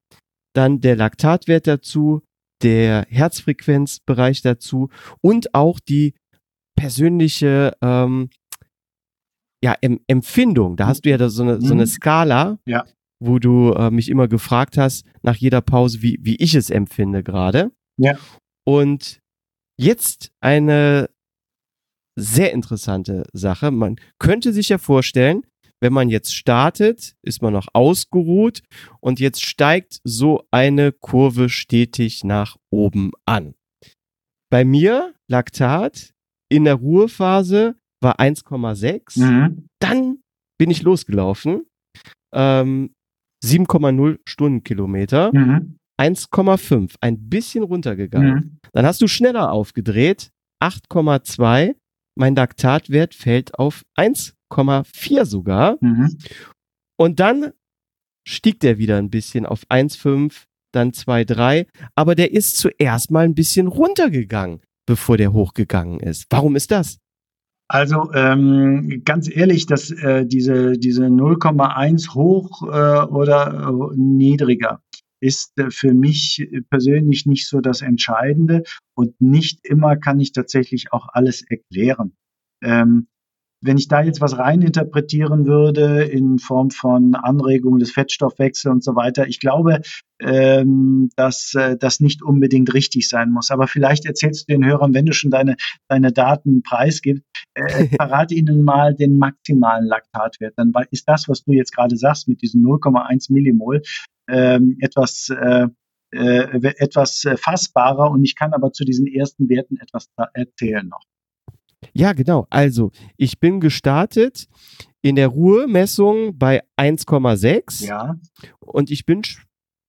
dann der Laktatwert dazu, der Herzfrequenzbereich dazu und auch die persönliche ähm, ja, em Empfindung. Da hast du ja da so eine, so eine mhm. Skala, ja. wo du äh, mich immer gefragt hast nach jeder Pause, wie, wie ich es empfinde gerade. Ja. Und jetzt eine sehr interessante Sache. Man könnte sich ja vorstellen, wenn man jetzt startet, ist man noch ausgeruht und jetzt steigt so eine Kurve stetig nach oben an. Bei mir Laktat in der Ruhephase war 1,6. Mhm. Dann bin ich losgelaufen. Ähm, 7,0 Stundenkilometer. Mhm. 1,5, ein bisschen runtergegangen. Mhm. Dann hast du schneller aufgedreht, 8,2. Mein Laktatwert fällt auf 1,4 sogar. Mhm. Und dann stieg der wieder ein bisschen auf 1,5, dann 2,3. Aber der ist zuerst mal ein bisschen runtergegangen, bevor der hochgegangen ist. Warum ist das? Also ähm, ganz ehrlich, dass äh, diese, diese 0,1 hoch äh, oder äh, niedriger ist äh, für mich persönlich nicht so das Entscheidende und nicht immer kann ich tatsächlich auch alles erklären. Ähm, wenn ich da jetzt was reininterpretieren würde in Form von Anregungen des Fettstoffwechsels und so weiter, ich glaube, ähm, dass äh, das nicht unbedingt richtig sein muss. Aber vielleicht erzählst du den Hörern, wenn du schon deine, deine Daten preisgibst, äh, [LAUGHS] verrate ihnen mal den maximalen Laktatwert. Dann ist das, was du jetzt gerade sagst, mit diesen 0,1 Millimol, ähm, etwas, äh, äh, etwas äh, fassbarer und ich kann aber zu diesen ersten Werten etwas erzählen noch. Ja, genau. Also, ich bin gestartet in der Ruhemessung bei 1,6. Ja. Und ich bin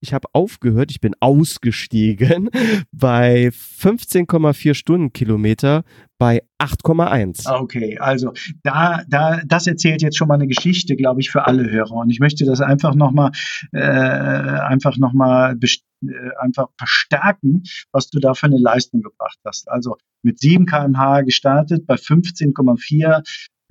ich habe aufgehört, ich bin ausgestiegen [LAUGHS] bei 15,4 Stundenkilometer bei 8,1. Okay, also da, da, das erzählt jetzt schon mal eine Geschichte, glaube ich, für alle Hörer. Und ich möchte das einfach nochmal, äh, einfach nochmal äh, einfach verstärken, was du da für eine Leistung gebracht hast. Also mit 7 kmh gestartet, bei 15,4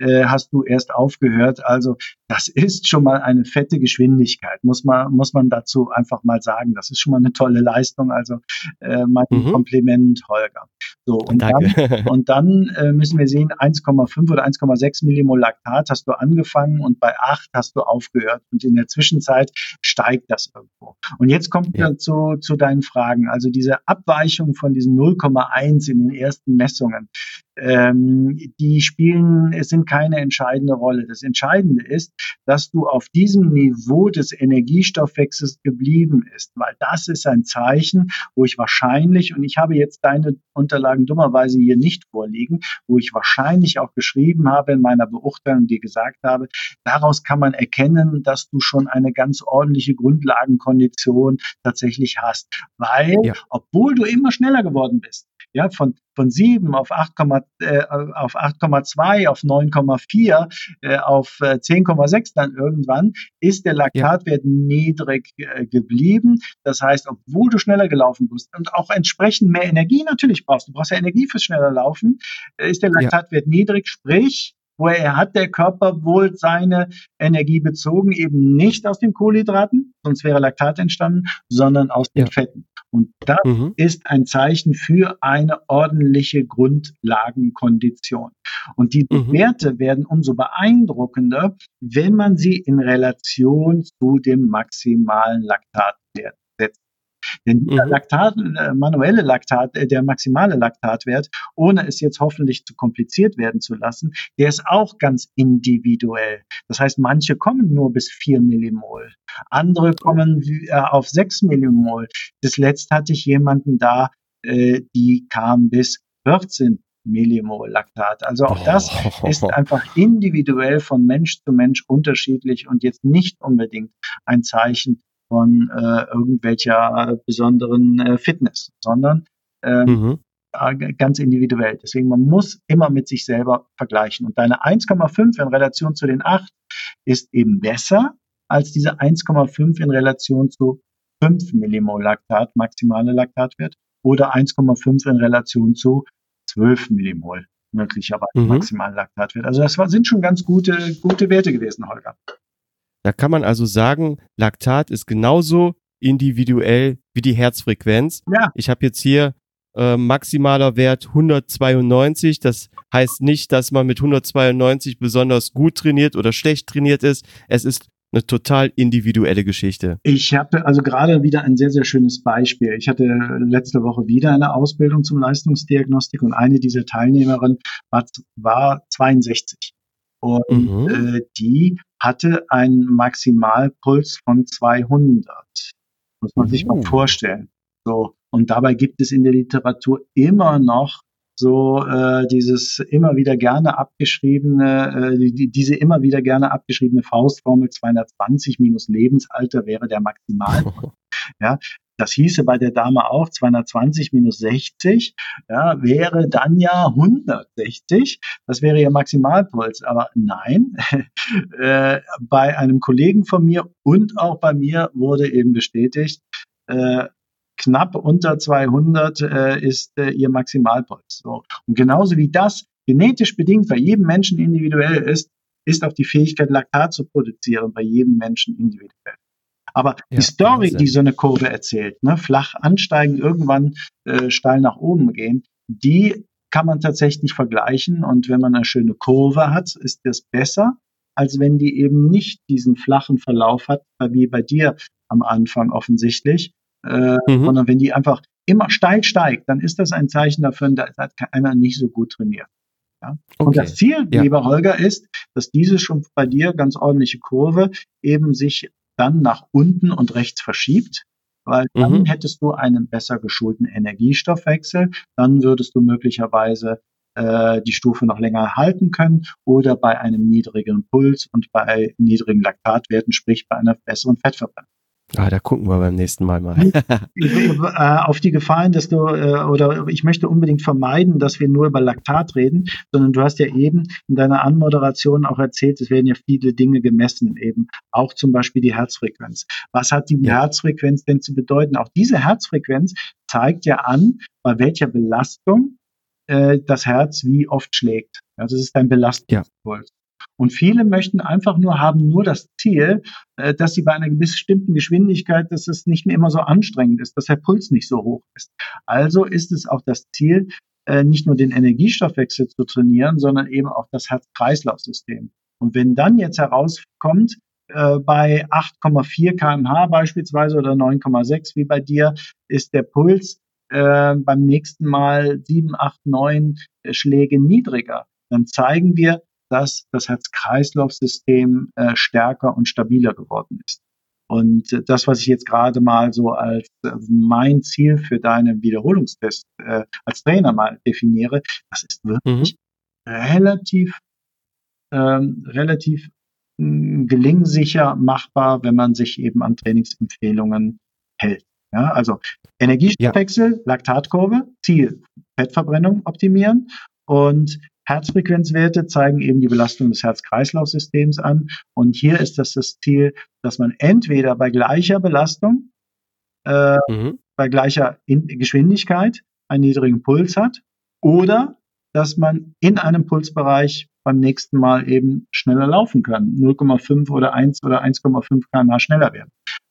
äh, hast du erst aufgehört. Also das ist schon mal eine fette Geschwindigkeit, muss man, muss man dazu einfach mal sagen. Das ist schon mal eine tolle Leistung. Also äh, mein mhm. Kompliment, Holger. So, und Danke. dann, und dann äh, müssen wir sehen, 1,5 oder 1,6 Millimol Laktat hast du angefangen und bei 8 hast du aufgehört. Und in der Zwischenzeit steigt das irgendwo. Und jetzt kommt ja. zu, zu deinen Fragen. Also diese Abweichung von diesen 0,1 in den ersten Messungen, ähm, die spielen, es sind keine entscheidende Rolle. Das Entscheidende ist, dass du auf diesem Niveau des Energiestoffwechsels geblieben ist, weil das ist ein Zeichen, wo ich wahrscheinlich, und ich habe jetzt deine Unterlagen dummerweise hier nicht vorliegen, wo ich wahrscheinlich auch geschrieben habe in meiner Beurteilung, die gesagt habe, daraus kann man erkennen, dass du schon eine ganz ordentliche Grundlagenkondition tatsächlich hast, weil, ja. obwohl du immer schneller geworden bist, ja, von, von 7 auf 8, äh, auf 8,2, auf 9,4, äh, auf äh, 10,6 dann irgendwann, ist der Laktatwert ja. niedrig äh, geblieben. Das heißt, obwohl du schneller gelaufen bist und auch entsprechend mehr Energie natürlich brauchst, du brauchst ja Energie fürs schneller Laufen, äh, ist der Laktatwert ja. niedrig, sprich, woher hat der Körper wohl seine Energie bezogen? Eben nicht aus den Kohlenhydraten, sonst wäre Laktat entstanden, sondern aus den ja. Fetten. Und das mhm. ist ein Zeichen für eine ordentliche Grundlagenkondition. Und die mhm. Werte werden umso beeindruckender, wenn man sie in Relation zu dem maximalen Laktatwert denn der mhm. Laktat, äh, manuelle Laktat, äh, der maximale Laktatwert, ohne es jetzt hoffentlich zu kompliziert werden zu lassen, der ist auch ganz individuell. Das heißt, manche kommen nur bis 4 Millimol. Andere kommen äh, auf 6 Millimol. Das letzte hatte ich jemanden da, die kam bis 14 Millimol Laktat. Also auch das ist einfach individuell von Mensch zu Mensch unterschiedlich und jetzt nicht unbedingt ein Zeichen von äh, irgendwelcher besonderen äh, Fitness, sondern ähm, mhm. ganz individuell. Deswegen, man muss immer mit sich selber vergleichen. Und deine 1,5 in Relation zu den 8 ist eben besser als diese 1,5 in Relation zu 5 Millimol Laktat, maximale Laktatwert, oder 1,5 in Relation zu 12 Millimol möglicherweise mhm. maximalen Laktatwert. Also das war, sind schon ganz gute, gute Werte gewesen, Holger. Da kann man also sagen, Laktat ist genauso individuell wie die Herzfrequenz. Ja. Ich habe jetzt hier äh, maximaler Wert 192. Das heißt nicht, dass man mit 192 besonders gut trainiert oder schlecht trainiert ist. Es ist eine total individuelle Geschichte. Ich habe also gerade wieder ein sehr, sehr schönes Beispiel. Ich hatte letzte Woche wieder eine Ausbildung zum Leistungsdiagnostik und eine dieser Teilnehmerinnen war, war 62. Und mhm. äh, die hatte einen Maximalpuls von 200. Muss man mhm. sich mal mhm. vorstellen. So. Und dabei gibt es in der Literatur immer noch so äh, dieses immer wieder gerne abgeschriebene, äh, die, diese immer wieder gerne abgeschriebene Faustformel 220 minus Lebensalter wäre der Maximalpuls. [LAUGHS] ja, das hieße bei der Dame auch 220 minus 60, ja, wäre dann ja 160. Das wäre ihr Maximalpuls. Aber nein, [LAUGHS] äh, bei einem Kollegen von mir und auch bei mir wurde eben bestätigt, äh, knapp unter 200 äh, ist äh, ihr Maximalpuls. So. Und genauso wie das genetisch bedingt bei jedem Menschen individuell ist, ist auch die Fähigkeit, Laktat zu produzieren bei jedem Menschen individuell. Aber ja, die Story, Wahnsinn. die so eine Kurve erzählt, ne, flach ansteigen, irgendwann äh, steil nach oben gehen, die kann man tatsächlich vergleichen. Und wenn man eine schöne Kurve hat, ist das besser, als wenn die eben nicht diesen flachen Verlauf hat, wie bei dir am Anfang offensichtlich, äh, mhm. sondern wenn die einfach immer steil steigt, dann ist das ein Zeichen dafür, da hat einer nicht so gut trainiert. Ja? Okay. Und das Ziel, ja. lieber Holger, ist, dass diese schon bei dir ganz ordentliche Kurve eben sich dann nach unten und rechts verschiebt, weil dann mhm. hättest du einen besser geschulten Energiestoffwechsel, dann würdest du möglicherweise äh, die Stufe noch länger halten können oder bei einem niedrigen Puls und bei niedrigen Laktatwerten, sprich bei einer besseren Fettverbrennung. Ah, da gucken wir beim nächsten Mal mal. [LAUGHS] Äh, auf die Gefahren, dass du, äh, oder ich möchte unbedingt vermeiden, dass wir nur über Laktat reden, sondern du hast ja eben in deiner Anmoderation auch erzählt, es werden ja viele Dinge gemessen, eben auch zum Beispiel die Herzfrequenz. Was hat die ja. Herzfrequenz denn zu bedeuten? Auch diese Herzfrequenz zeigt ja an, bei welcher Belastung äh, das Herz wie oft schlägt. Also es ist ein Belastungspuls. Ja. Und viele möchten einfach nur haben nur das Ziel, äh, dass sie bei einer bestimmten Geschwindigkeit, dass es nicht mehr immer so anstrengend ist, dass der Puls nicht so hoch ist. Also ist es auch das Ziel, äh, nicht nur den Energiestoffwechsel zu trainieren, sondern eben auch das Herz-Kreislauf-System. Und wenn dann jetzt herauskommt, äh, bei 8,4 kmh beispielsweise oder 9,6 wie bei dir, ist der Puls beim nächsten Mal 7, 8, 9 Schläge niedriger. Dann zeigen wir, dass das Herz-Kreislauf-System äh, stärker und stabiler geworden ist. Und äh, das, was ich jetzt gerade mal so als äh, mein Ziel für deinen Wiederholungstest äh, als Trainer mal definiere, das ist wirklich mhm. relativ, ähm, relativ mh, hm, gelingsicher machbar, wenn man sich eben an Trainingsempfehlungen hält. Ja, also Energiestoffwechsel, ja. Laktatkurve, Ziel, Fettverbrennung optimieren und Herzfrequenzwerte zeigen eben die Belastung des Herz-Kreislauf-Systems an. Und hier ist das das Ziel, dass man entweder bei gleicher Belastung, äh, mhm. bei gleicher in Geschwindigkeit einen niedrigen Puls hat oder dass man in einem Pulsbereich beim nächsten Mal eben schneller laufen kann. 0,5 oder 1 oder 1,5 kmh schneller werden.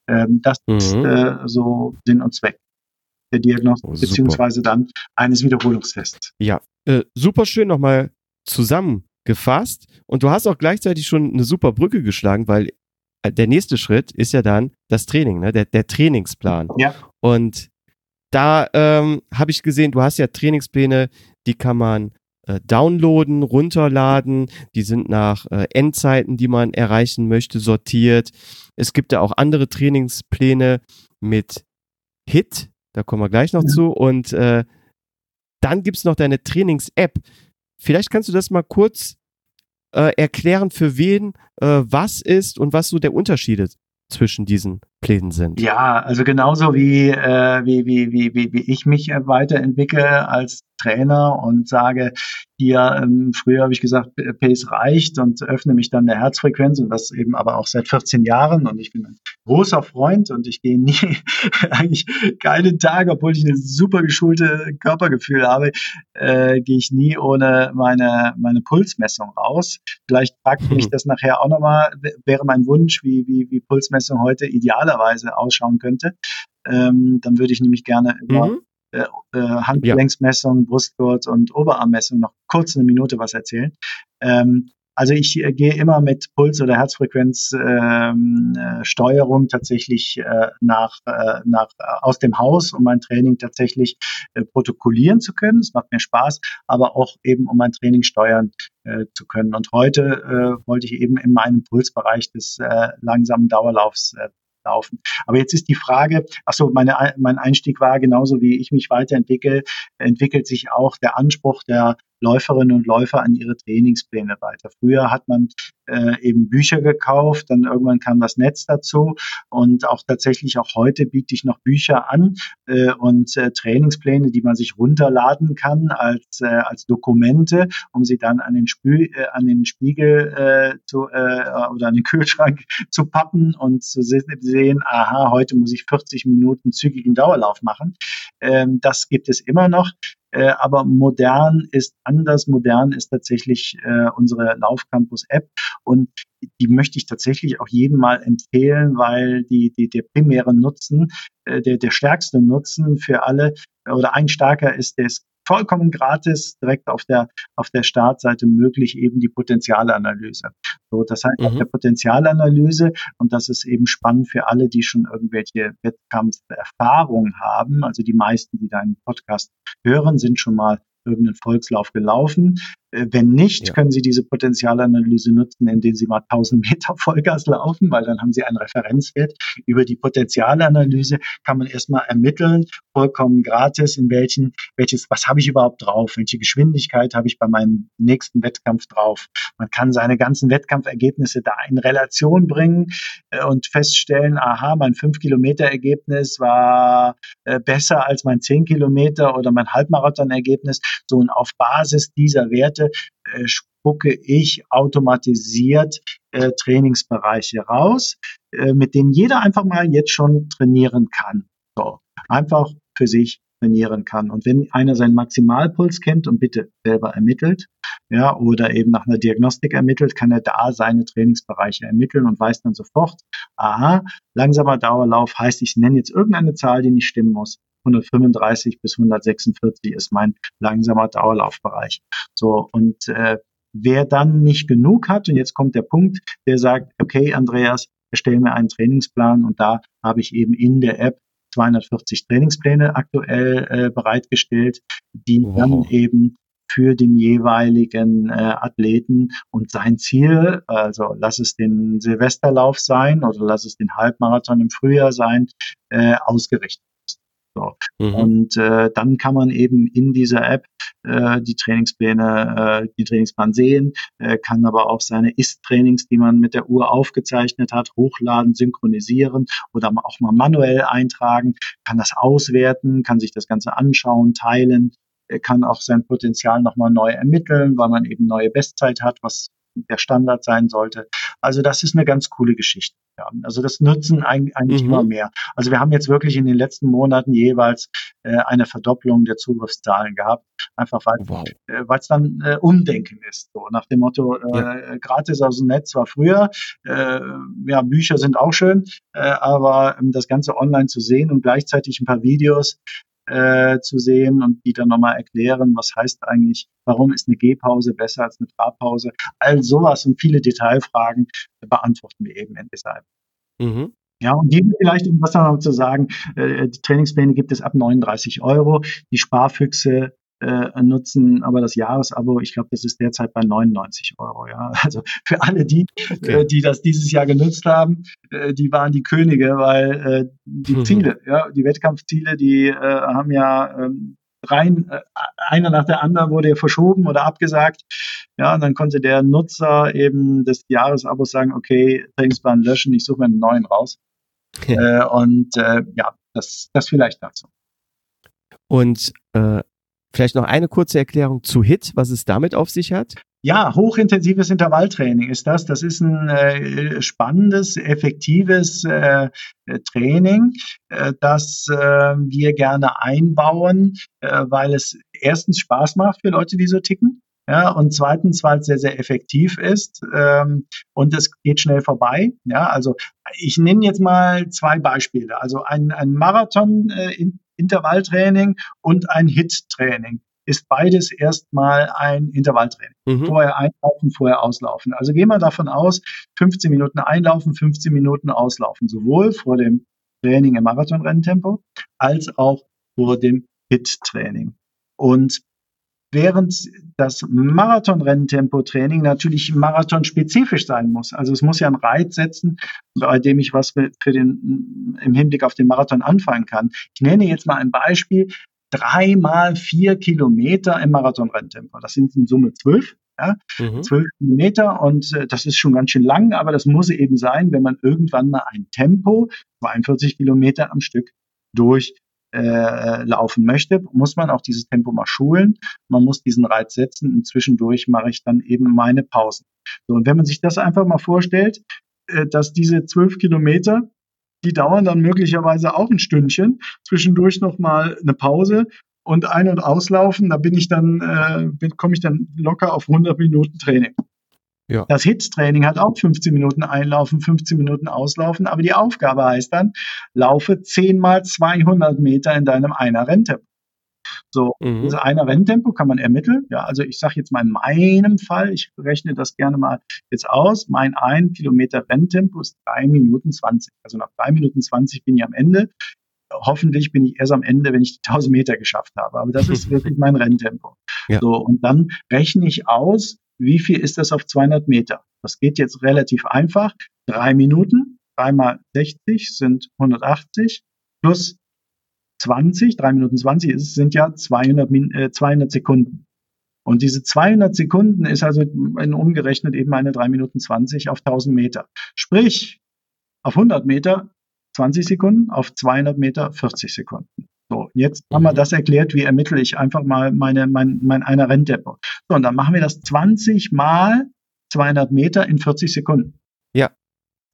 Ähm, das mhm. ist äh, so Sinn und Zweck der Diagnostik oh, beziehungsweise dann eines Wiederholungstests. Ja, äh, super schön nochmal zusammengefasst. Und du hast auch gleichzeitig schon eine super Brücke geschlagen, weil äh, der nächste Schritt ist ja dann das Training, ne? der, der Trainingsplan. Ja. Und da ähm, habe ich gesehen, du hast ja Trainingspläne, die kann man äh, downloaden, runterladen. Die sind nach äh, Endzeiten, die man erreichen möchte, sortiert. Es gibt ja auch andere Trainingspläne mit HIT, da kommen wir gleich noch ja. zu. Und äh, dann gibt es noch deine Trainings-App. Vielleicht kannst du das mal kurz äh, erklären, für wen äh, was ist und was so der Unterschied ist zwischen diesen Plänen sind. Ja, also genauso wie, äh, wie, wie, wie, wie, wie ich mich weiterentwickle als Trainer und sage, hier, ähm, früher habe ich gesagt, Pace reicht und öffne mich dann der Herzfrequenz und das eben aber auch seit 14 Jahren und ich bin ein großer Freund und ich gehe nie, [LAUGHS] eigentlich keinen Tag, obwohl ich eine super geschulte Körpergefühl habe, äh, gehe ich nie ohne meine, meine Pulsmessung raus. Vielleicht fragt mich das nachher auch nochmal, wäre mein Wunsch, wie, wie, wie Pulsmessung heute idealerweise ausschauen könnte. Ähm, dann würde ich nämlich gerne immer mhm äh, äh, Handgelenksmessung, ja. Brustgurt und Oberarmmessung noch kurz eine Minute was erzählen. Ähm, also ich äh, gehe immer mit Puls- oder Herzfrequenzsteuerung ähm, äh, tatsächlich äh, nach, äh, nach äh, aus dem Haus, um mein Training tatsächlich protokollieren zu können. Es macht mir Spaß, aber auch eben um mein Training steuern zu können. Und heute wollte ich eben in meinem Pulsbereich des langsamen Dauerlaufs laufen. Aber jetzt ist die Frage, ach so, meine, mein Einstieg war genauso wie ich mich weiterentwickle, entwickelt sich auch der Anspruch der Läuferinnen und Läufer an ihre Trainingspläne weiter. Früher hat man äh, eben Bücher gekauft, dann irgendwann kam das Netz dazu und auch tatsächlich auch heute biete ich noch Bücher an äh, und äh, Trainingspläne, die man sich runterladen kann als, äh, als Dokumente, um sie dann an den, Spül, äh, an den Spiegel äh, zu, äh, oder an den [LAUGHS] Kühlschrank zu pappen und zu sehen, aha, heute muss ich 40 Minuten zügigen Dauerlauf machen. Ähm, das gibt es immer noch. Äh, aber modern ist anders. Modern ist tatsächlich äh, unsere Laufcampus-App und die möchte ich tatsächlich auch jedem mal empfehlen, weil die, die der primäre Nutzen, äh, der, der stärkste Nutzen für alle oder ein starker ist, der ist vollkommen gratis direkt auf der, auf der Startseite möglich, eben die Potenzialanalyse. So, das heißt, mhm. auf der Potenzialanalyse, und das ist eben spannend für alle, die schon irgendwelche Wettkampferfahrung haben, also die meisten, die deinen Podcast hören, sind schon mal irgendeinen Volkslauf gelaufen. Äh, wenn nicht, ja. können Sie diese Potenzialanalyse nutzen, indem Sie mal 1000 [LAUGHS] Meter Vollgas laufen, weil dann haben Sie einen Referenzwert. Über die Potenzialanalyse kann man erstmal ermitteln, vollkommen gratis, in welchen, welches, was habe ich überhaupt drauf? Welche Geschwindigkeit habe ich bei meinem nächsten Wettkampf drauf? Man kann seine ganzen Wettkampfergebnisse da in Relation bringen äh, und feststellen, aha, mein 5-Kilometer-Ergebnis war äh, besser als mein 10 Kilometer oder mein Halbmarathon-Ergebnis. So und auf Basis dieser Werte äh, spucke ich automatisiert äh, Trainingsbereiche raus, äh, mit denen jeder einfach mal jetzt schon trainieren kann. So, einfach für sich trainieren kann. Und wenn einer seinen Maximalpuls kennt und bitte selber ermittelt, ja, oder eben nach einer Diagnostik ermittelt, kann er da seine Trainingsbereiche ermitteln und weiß dann sofort, aha, langsamer Dauerlauf heißt, ich nenne jetzt irgendeine Zahl, die nicht stimmen muss. 135 bis 146 ist mein langsamer Dauerlaufbereich. So, und äh, wer dann nicht genug hat, und jetzt kommt der Punkt, der sagt, okay, Andreas, erstelle mir einen Trainingsplan und da habe ich eben in der App 240 Trainingspläne aktuell äh, bereitgestellt, die wow. dann eben für den jeweiligen äh, Athleten und sein Ziel, also lass es den Silvesterlauf sein oder lass es den Halbmarathon im Frühjahr sein, äh, ausgerichtet. So. Mhm. Und äh, dann kann man eben in dieser App äh, die Trainingspläne, äh, den Trainingsplan sehen, äh, kann aber auch seine Ist-Trainings, die man mit der Uhr aufgezeichnet hat, hochladen, synchronisieren oder auch mal manuell eintragen, kann das auswerten, kann sich das Ganze anschauen, teilen, kann auch sein Potenzial nochmal neu ermitteln, weil man eben neue Bestzeit hat, was der Standard sein sollte. Also das ist eine ganz coole Geschichte. Ja. Also das nutzen eigentlich mhm. immer mehr. Also wir haben jetzt wirklich in den letzten Monaten jeweils äh, eine Verdopplung der Zugriffszahlen gehabt, einfach weil wow. äh, es dann äh, Umdenken ist. So nach dem Motto, äh, ja. gratis aus dem Netz war früher, äh, ja, Bücher sind auch schön, äh, aber ähm, das Ganze online zu sehen und gleichzeitig ein paar Videos äh, zu sehen und die dann nochmal erklären, was heißt eigentlich, warum ist eine Gehpause besser als eine Trabpause. All sowas und viele Detailfragen beantworten wir eben in dieser Mhm. Ja, und die vielleicht, um was noch zu sagen, äh, die Trainingspläne gibt es ab 39 Euro. Die Sparfüchse äh, nutzen aber das Jahresabo, ich glaube, das ist derzeit bei 99 Euro. Ja, [LAUGHS] also für alle die, okay. äh, die das dieses Jahr genutzt haben, äh, die waren die Könige, weil äh, die mhm. Ziele, ja, die Wettkampfziele, die äh, haben ja ähm, rein, äh, einer nach der anderen wurde ja verschoben oder abgesagt. Ja, und dann konnte der Nutzer eben des Jahresabos sagen, okay, Trainingsplan löschen, ich suche mir einen neuen raus. Ja. Und ja, das, das vielleicht dazu. Und äh, Vielleicht noch eine kurze Erklärung zu HIT, was es damit auf sich hat. Ja, hochintensives Intervalltraining ist das. Das ist ein äh, spannendes, effektives äh, Training, äh, das äh, wir gerne einbauen, äh, weil es erstens Spaß macht für Leute, die so ticken. Ja, und zweitens, weil es sehr, sehr effektiv ist ähm, und es geht schnell vorbei. Ja, also ich nenne jetzt mal zwei Beispiele. Also ein, ein Marathon äh, in, Intervalltraining und ein HIT-Training ist beides erstmal ein Intervalltraining. Mhm. Vorher einlaufen, vorher auslaufen. Also gehen wir davon aus, 15 Minuten einlaufen, 15 Minuten auslaufen, sowohl vor dem Training im Marathonrenntempo als auch vor dem HIT-Training. Und während das Marathon-Renntempo-Training natürlich marathonspezifisch sein muss. Also es muss ja einen Reiz setzen, bei dem ich was für den, im Hinblick auf den Marathon anfangen kann. Ich nenne jetzt mal ein Beispiel. Drei mal vier Kilometer im Marathon-Renntempo. Das sind in Summe zwölf. Ja, mhm. zwölf Kilometer und äh, das ist schon ganz schön lang, aber das muss eben sein, wenn man irgendwann mal ein Tempo, 42 Kilometer am Stück, durch äh, laufen möchte, muss man auch dieses Tempo mal schulen. Man muss diesen Reiz setzen und zwischendurch mache ich dann eben meine Pausen. So, und wenn man sich das einfach mal vorstellt, äh, dass diese zwölf Kilometer, die dauern dann möglicherweise auch ein Stündchen, zwischendurch nochmal eine Pause und ein- und auslaufen, da bin ich dann, äh, komme ich dann locker auf 100 Minuten Training. Ja. Das HIT-Training hat auch 15 Minuten einlaufen, 15 Minuten auslaufen, aber die Aufgabe heißt dann, laufe 10 mal 200 Meter in deinem einer Renntempo. So, mhm. also einer Renntempo kann man ermitteln. Ja, also ich sage jetzt mal in meinem Fall, ich rechne das gerne mal jetzt aus. Mein ein Kilometer Renntempo ist drei Minuten 20. Also nach drei Minuten 20 bin ich am Ende. hoffentlich bin ich erst am Ende, wenn ich die 1000 Meter geschafft habe. Aber das ist [LAUGHS] wirklich mein Renntempo. Ja. So, und dann rechne ich aus, wie viel ist das auf 200 Meter? Das geht jetzt relativ einfach. Drei Minuten, dreimal 60 sind 180 plus 20, drei Minuten 20 ist, sind ja 200, äh, 200 Sekunden. Und diese 200 Sekunden ist also in umgerechnet eben eine 3 Minuten 20 auf 1000 Meter. Sprich, auf 100 Meter 20 Sekunden, auf 200 Meter 40 Sekunden. So, jetzt haben wir mhm. das erklärt, wie ermittle ich einfach mal meine, mein, mein einer Renntempo. So, und dann machen wir das 20 mal 200 Meter in 40 Sekunden. Ja.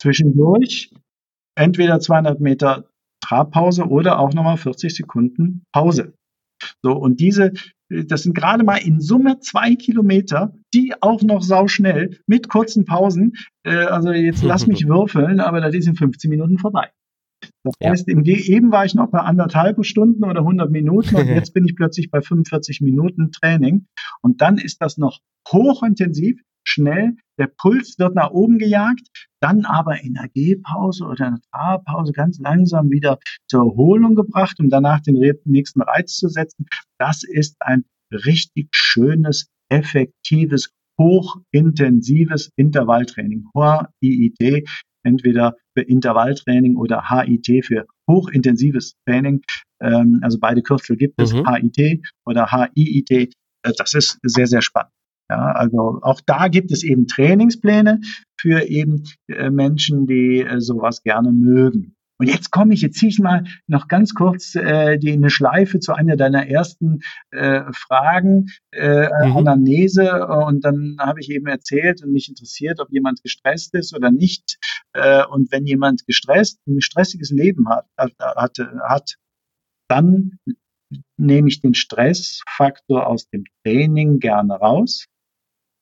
Zwischendurch entweder 200 Meter Trabpause oder auch nochmal 40 Sekunden Pause. So, und diese, das sind gerade mal in Summe zwei Kilometer, die auch noch sauschnell mit kurzen Pausen. Äh, also jetzt lass mich [LAUGHS] würfeln, aber das ist in 15 Minuten vorbei. Das ja. heißt, im, eben war ich noch bei anderthalb Stunden oder 100 Minuten und [LAUGHS] jetzt bin ich plötzlich bei 45 Minuten Training. Und dann ist das noch hochintensiv, schnell, der Puls wird nach oben gejagt, dann aber in einer Gehpause oder einer Trabpause ganz langsam wieder zur Erholung gebracht, um danach den nächsten Reiz zu setzen. Das ist ein richtig schönes, effektives, hochintensives Intervalltraining. HIIT, entweder für Intervalltraining oder HIT für hochintensives Training. Ähm, also beide Kürzel gibt es, mhm. HIT oder HIIT. Äh, das ist sehr, sehr spannend. Ja, also auch da gibt es eben Trainingspläne für eben äh, Menschen, die äh, sowas gerne mögen. Und jetzt komme ich, jetzt ziehe ich mal noch ganz kurz äh, die eine Schleife zu einer deiner ersten äh, Fragen, äh, mhm. Anamnese. Und dann habe ich eben erzählt und mich interessiert, ob jemand gestresst ist oder nicht. Äh, und wenn jemand gestresst, ein stressiges Leben hat, hat, hat, hat dann nehme ich den Stressfaktor aus dem Training gerne raus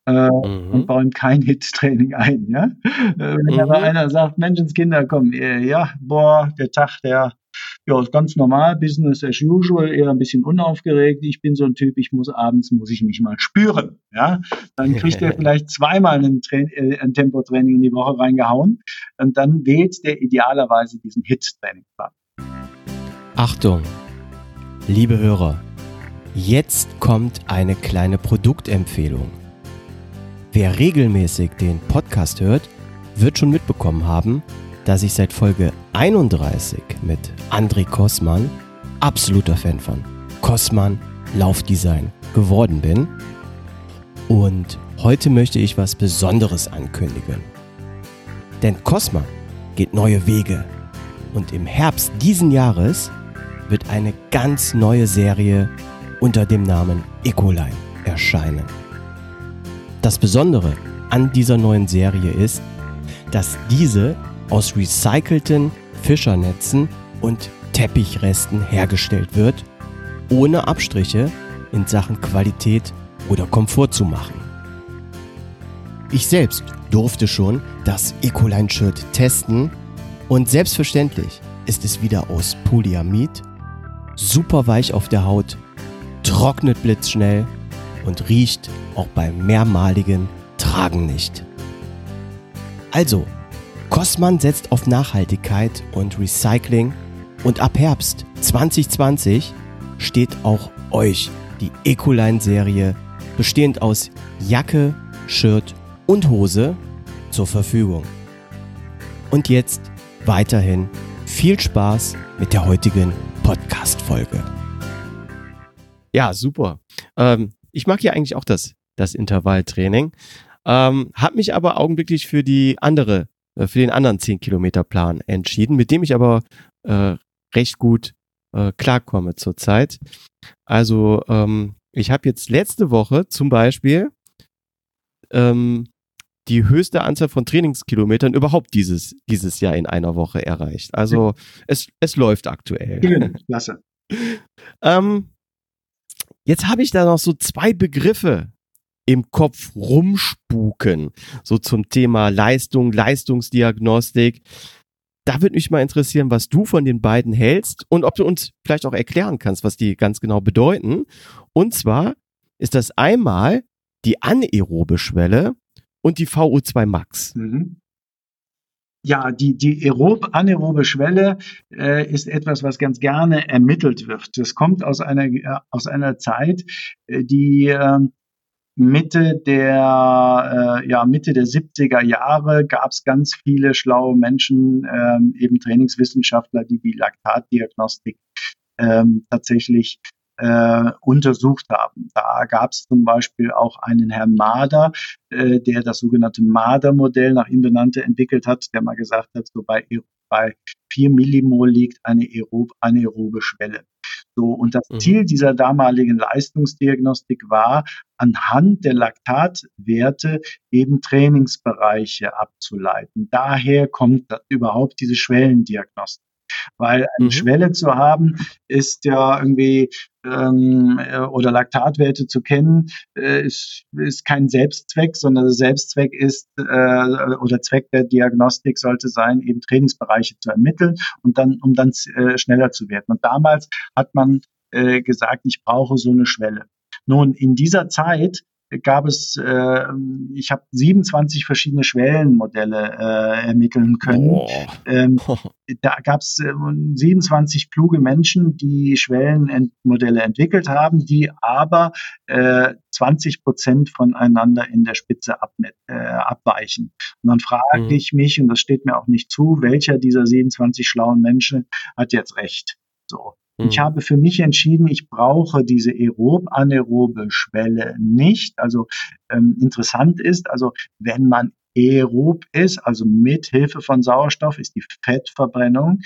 äh, mhm. und bauen kein Hit-Training ein. Ja? Äh, wenn mhm. aber einer sagt, Menschenskinder, komm, äh, ja, boah, der Tag, der ja, ist ganz normal, Business as usual, eher ein bisschen unaufgeregt. Ich bin so ein Typ, ich muss abends, muss ich mich mal spüren. Ja, dann [LAUGHS] kriegt er vielleicht zweimal ein, äh, ein Tempotraining in die Woche reingehauen und dann wählt der idealerweise diesen Hit-Trainingplan. Achtung, liebe Hörer, jetzt kommt eine kleine Produktempfehlung. Wer regelmäßig den Podcast hört, wird schon mitbekommen haben, dass ich seit Folge 31 mit André Kossmann, absoluter Fan von Kossmann Laufdesign geworden bin. Und heute möchte ich was Besonderes ankündigen. Denn Cosma geht neue Wege. Und im Herbst diesen Jahres wird eine ganz neue Serie unter dem Namen Ecoline erscheinen. Das Besondere an dieser neuen Serie ist, dass diese aus recycelten Fischernetzen und Teppichresten hergestellt wird, ohne Abstriche in Sachen Qualität oder Komfort zu machen. Ich selbst durfte schon das Ecoline-Shirt testen und selbstverständlich ist es wieder aus Polyamid, super weich auf der Haut, trocknet blitzschnell und riecht auch beim mehrmaligen Tragen nicht. Also, Cosman setzt auf Nachhaltigkeit und Recycling und ab Herbst 2020 steht auch euch die Ecoline-Serie bestehend aus Jacke, Shirt und Hose zur Verfügung. Und jetzt weiterhin viel Spaß mit der heutigen Podcast-Folge. Ja, super. Ähm, ich mag ja eigentlich auch das, das Intervalltraining. Ähm, hab mich aber augenblicklich für die andere, äh, für den anderen 10 Kilometer Plan entschieden, mit dem ich aber äh, recht gut äh, klarkomme zurzeit. Also ähm, ich habe jetzt letzte Woche zum Beispiel ähm, die höchste Anzahl von Trainingskilometern überhaupt dieses, dieses Jahr in einer Woche erreicht. Also es, es läuft aktuell. Klasse. [LAUGHS] ähm, Jetzt habe ich da noch so zwei Begriffe im Kopf rumspuken, so zum Thema Leistung, Leistungsdiagnostik. Da würde mich mal interessieren, was du von den beiden hältst und ob du uns vielleicht auch erklären kannst, was die ganz genau bedeuten. Und zwar ist das einmal die anaerobe Schwelle und die VO2 Max. Mhm. Ja, die, die aerob, anaerobe Schwelle äh, ist etwas, was ganz gerne ermittelt wird. Das kommt aus einer, äh, aus einer Zeit, äh, die äh, Mitte der, äh, ja, Mitte der 70er Jahre gab es ganz viele schlaue Menschen, ähm, eben Trainingswissenschaftler, die die Laktatdiagnostik ähm, tatsächlich äh, untersucht haben. Da gab es zum Beispiel auch einen Herrn Mader, äh, der das sogenannte Mader-Modell nach ihm benannte entwickelt hat, der mal gesagt hat, so bei, bei 4 Millimol liegt eine aerob, anaerobe Schwelle. So, und das mhm. Ziel dieser damaligen Leistungsdiagnostik war, anhand der Laktatwerte eben Trainingsbereiche abzuleiten. Daher kommt überhaupt diese Schwellendiagnostik. Weil eine mhm. Schwelle zu haben, ist ja irgendwie ähm, oder Laktatwerte zu kennen, äh, ist, ist kein Selbstzweck, sondern der Selbstzweck ist äh, oder Zweck der Diagnostik sollte sein, eben Trainingsbereiche zu ermitteln und dann, um dann äh, schneller zu werden. Und damals hat man äh, gesagt, ich brauche so eine Schwelle. Nun, in dieser Zeit gab es, äh, ich habe 27 verschiedene Schwellenmodelle äh, ermitteln können. Oh. Ähm, [LAUGHS] da gab es äh, 27 kluge Menschen, die Schwellenmodelle entwickelt haben, die aber äh, 20 Prozent voneinander in der Spitze ab, äh, abweichen. Und dann frage mhm. ich mich, und das steht mir auch nicht zu, welcher dieser 27 schlauen Menschen hat jetzt recht? So. Ich mhm. habe für mich entschieden, ich brauche diese aerob-anaerobe Schwelle nicht. Also ähm, interessant ist, also wenn man aerob ist, also mit Hilfe von Sauerstoff, ist die Fettverbrennung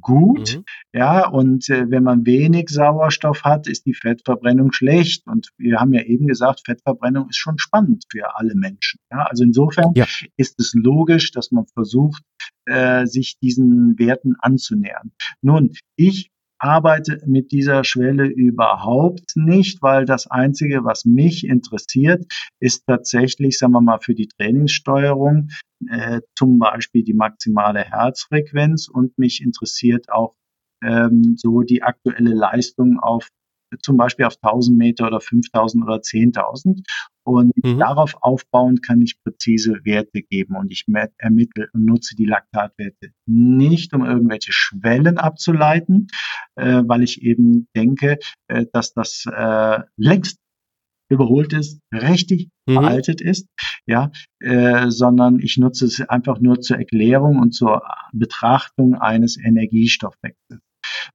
gut. Mhm. Ja, und äh, wenn man wenig Sauerstoff hat, ist die Fettverbrennung schlecht. Und wir haben ja eben gesagt, Fettverbrennung ist schon spannend für alle Menschen. Ja, also insofern ja. ist es logisch, dass man versucht, äh, sich diesen Werten anzunähern. Nun, ich arbeite mit dieser Schwelle überhaupt nicht, weil das Einzige, was mich interessiert, ist tatsächlich, sagen wir mal, für die Trainingssteuerung äh, zum Beispiel die maximale Herzfrequenz und mich interessiert auch ähm, so die aktuelle Leistung auf zum Beispiel auf 1000 Meter oder 5000 oder 10.000. Und mhm. darauf aufbauend kann ich präzise Werte geben und ich ermittle und nutze die Laktatwerte nicht, um irgendwelche Schwellen abzuleiten, äh, weil ich eben denke, äh, dass das äh, längst überholt ist, richtig mhm. veraltet ist, ja, äh, sondern ich nutze es einfach nur zur Erklärung und zur Betrachtung eines Energiestoffwechsels.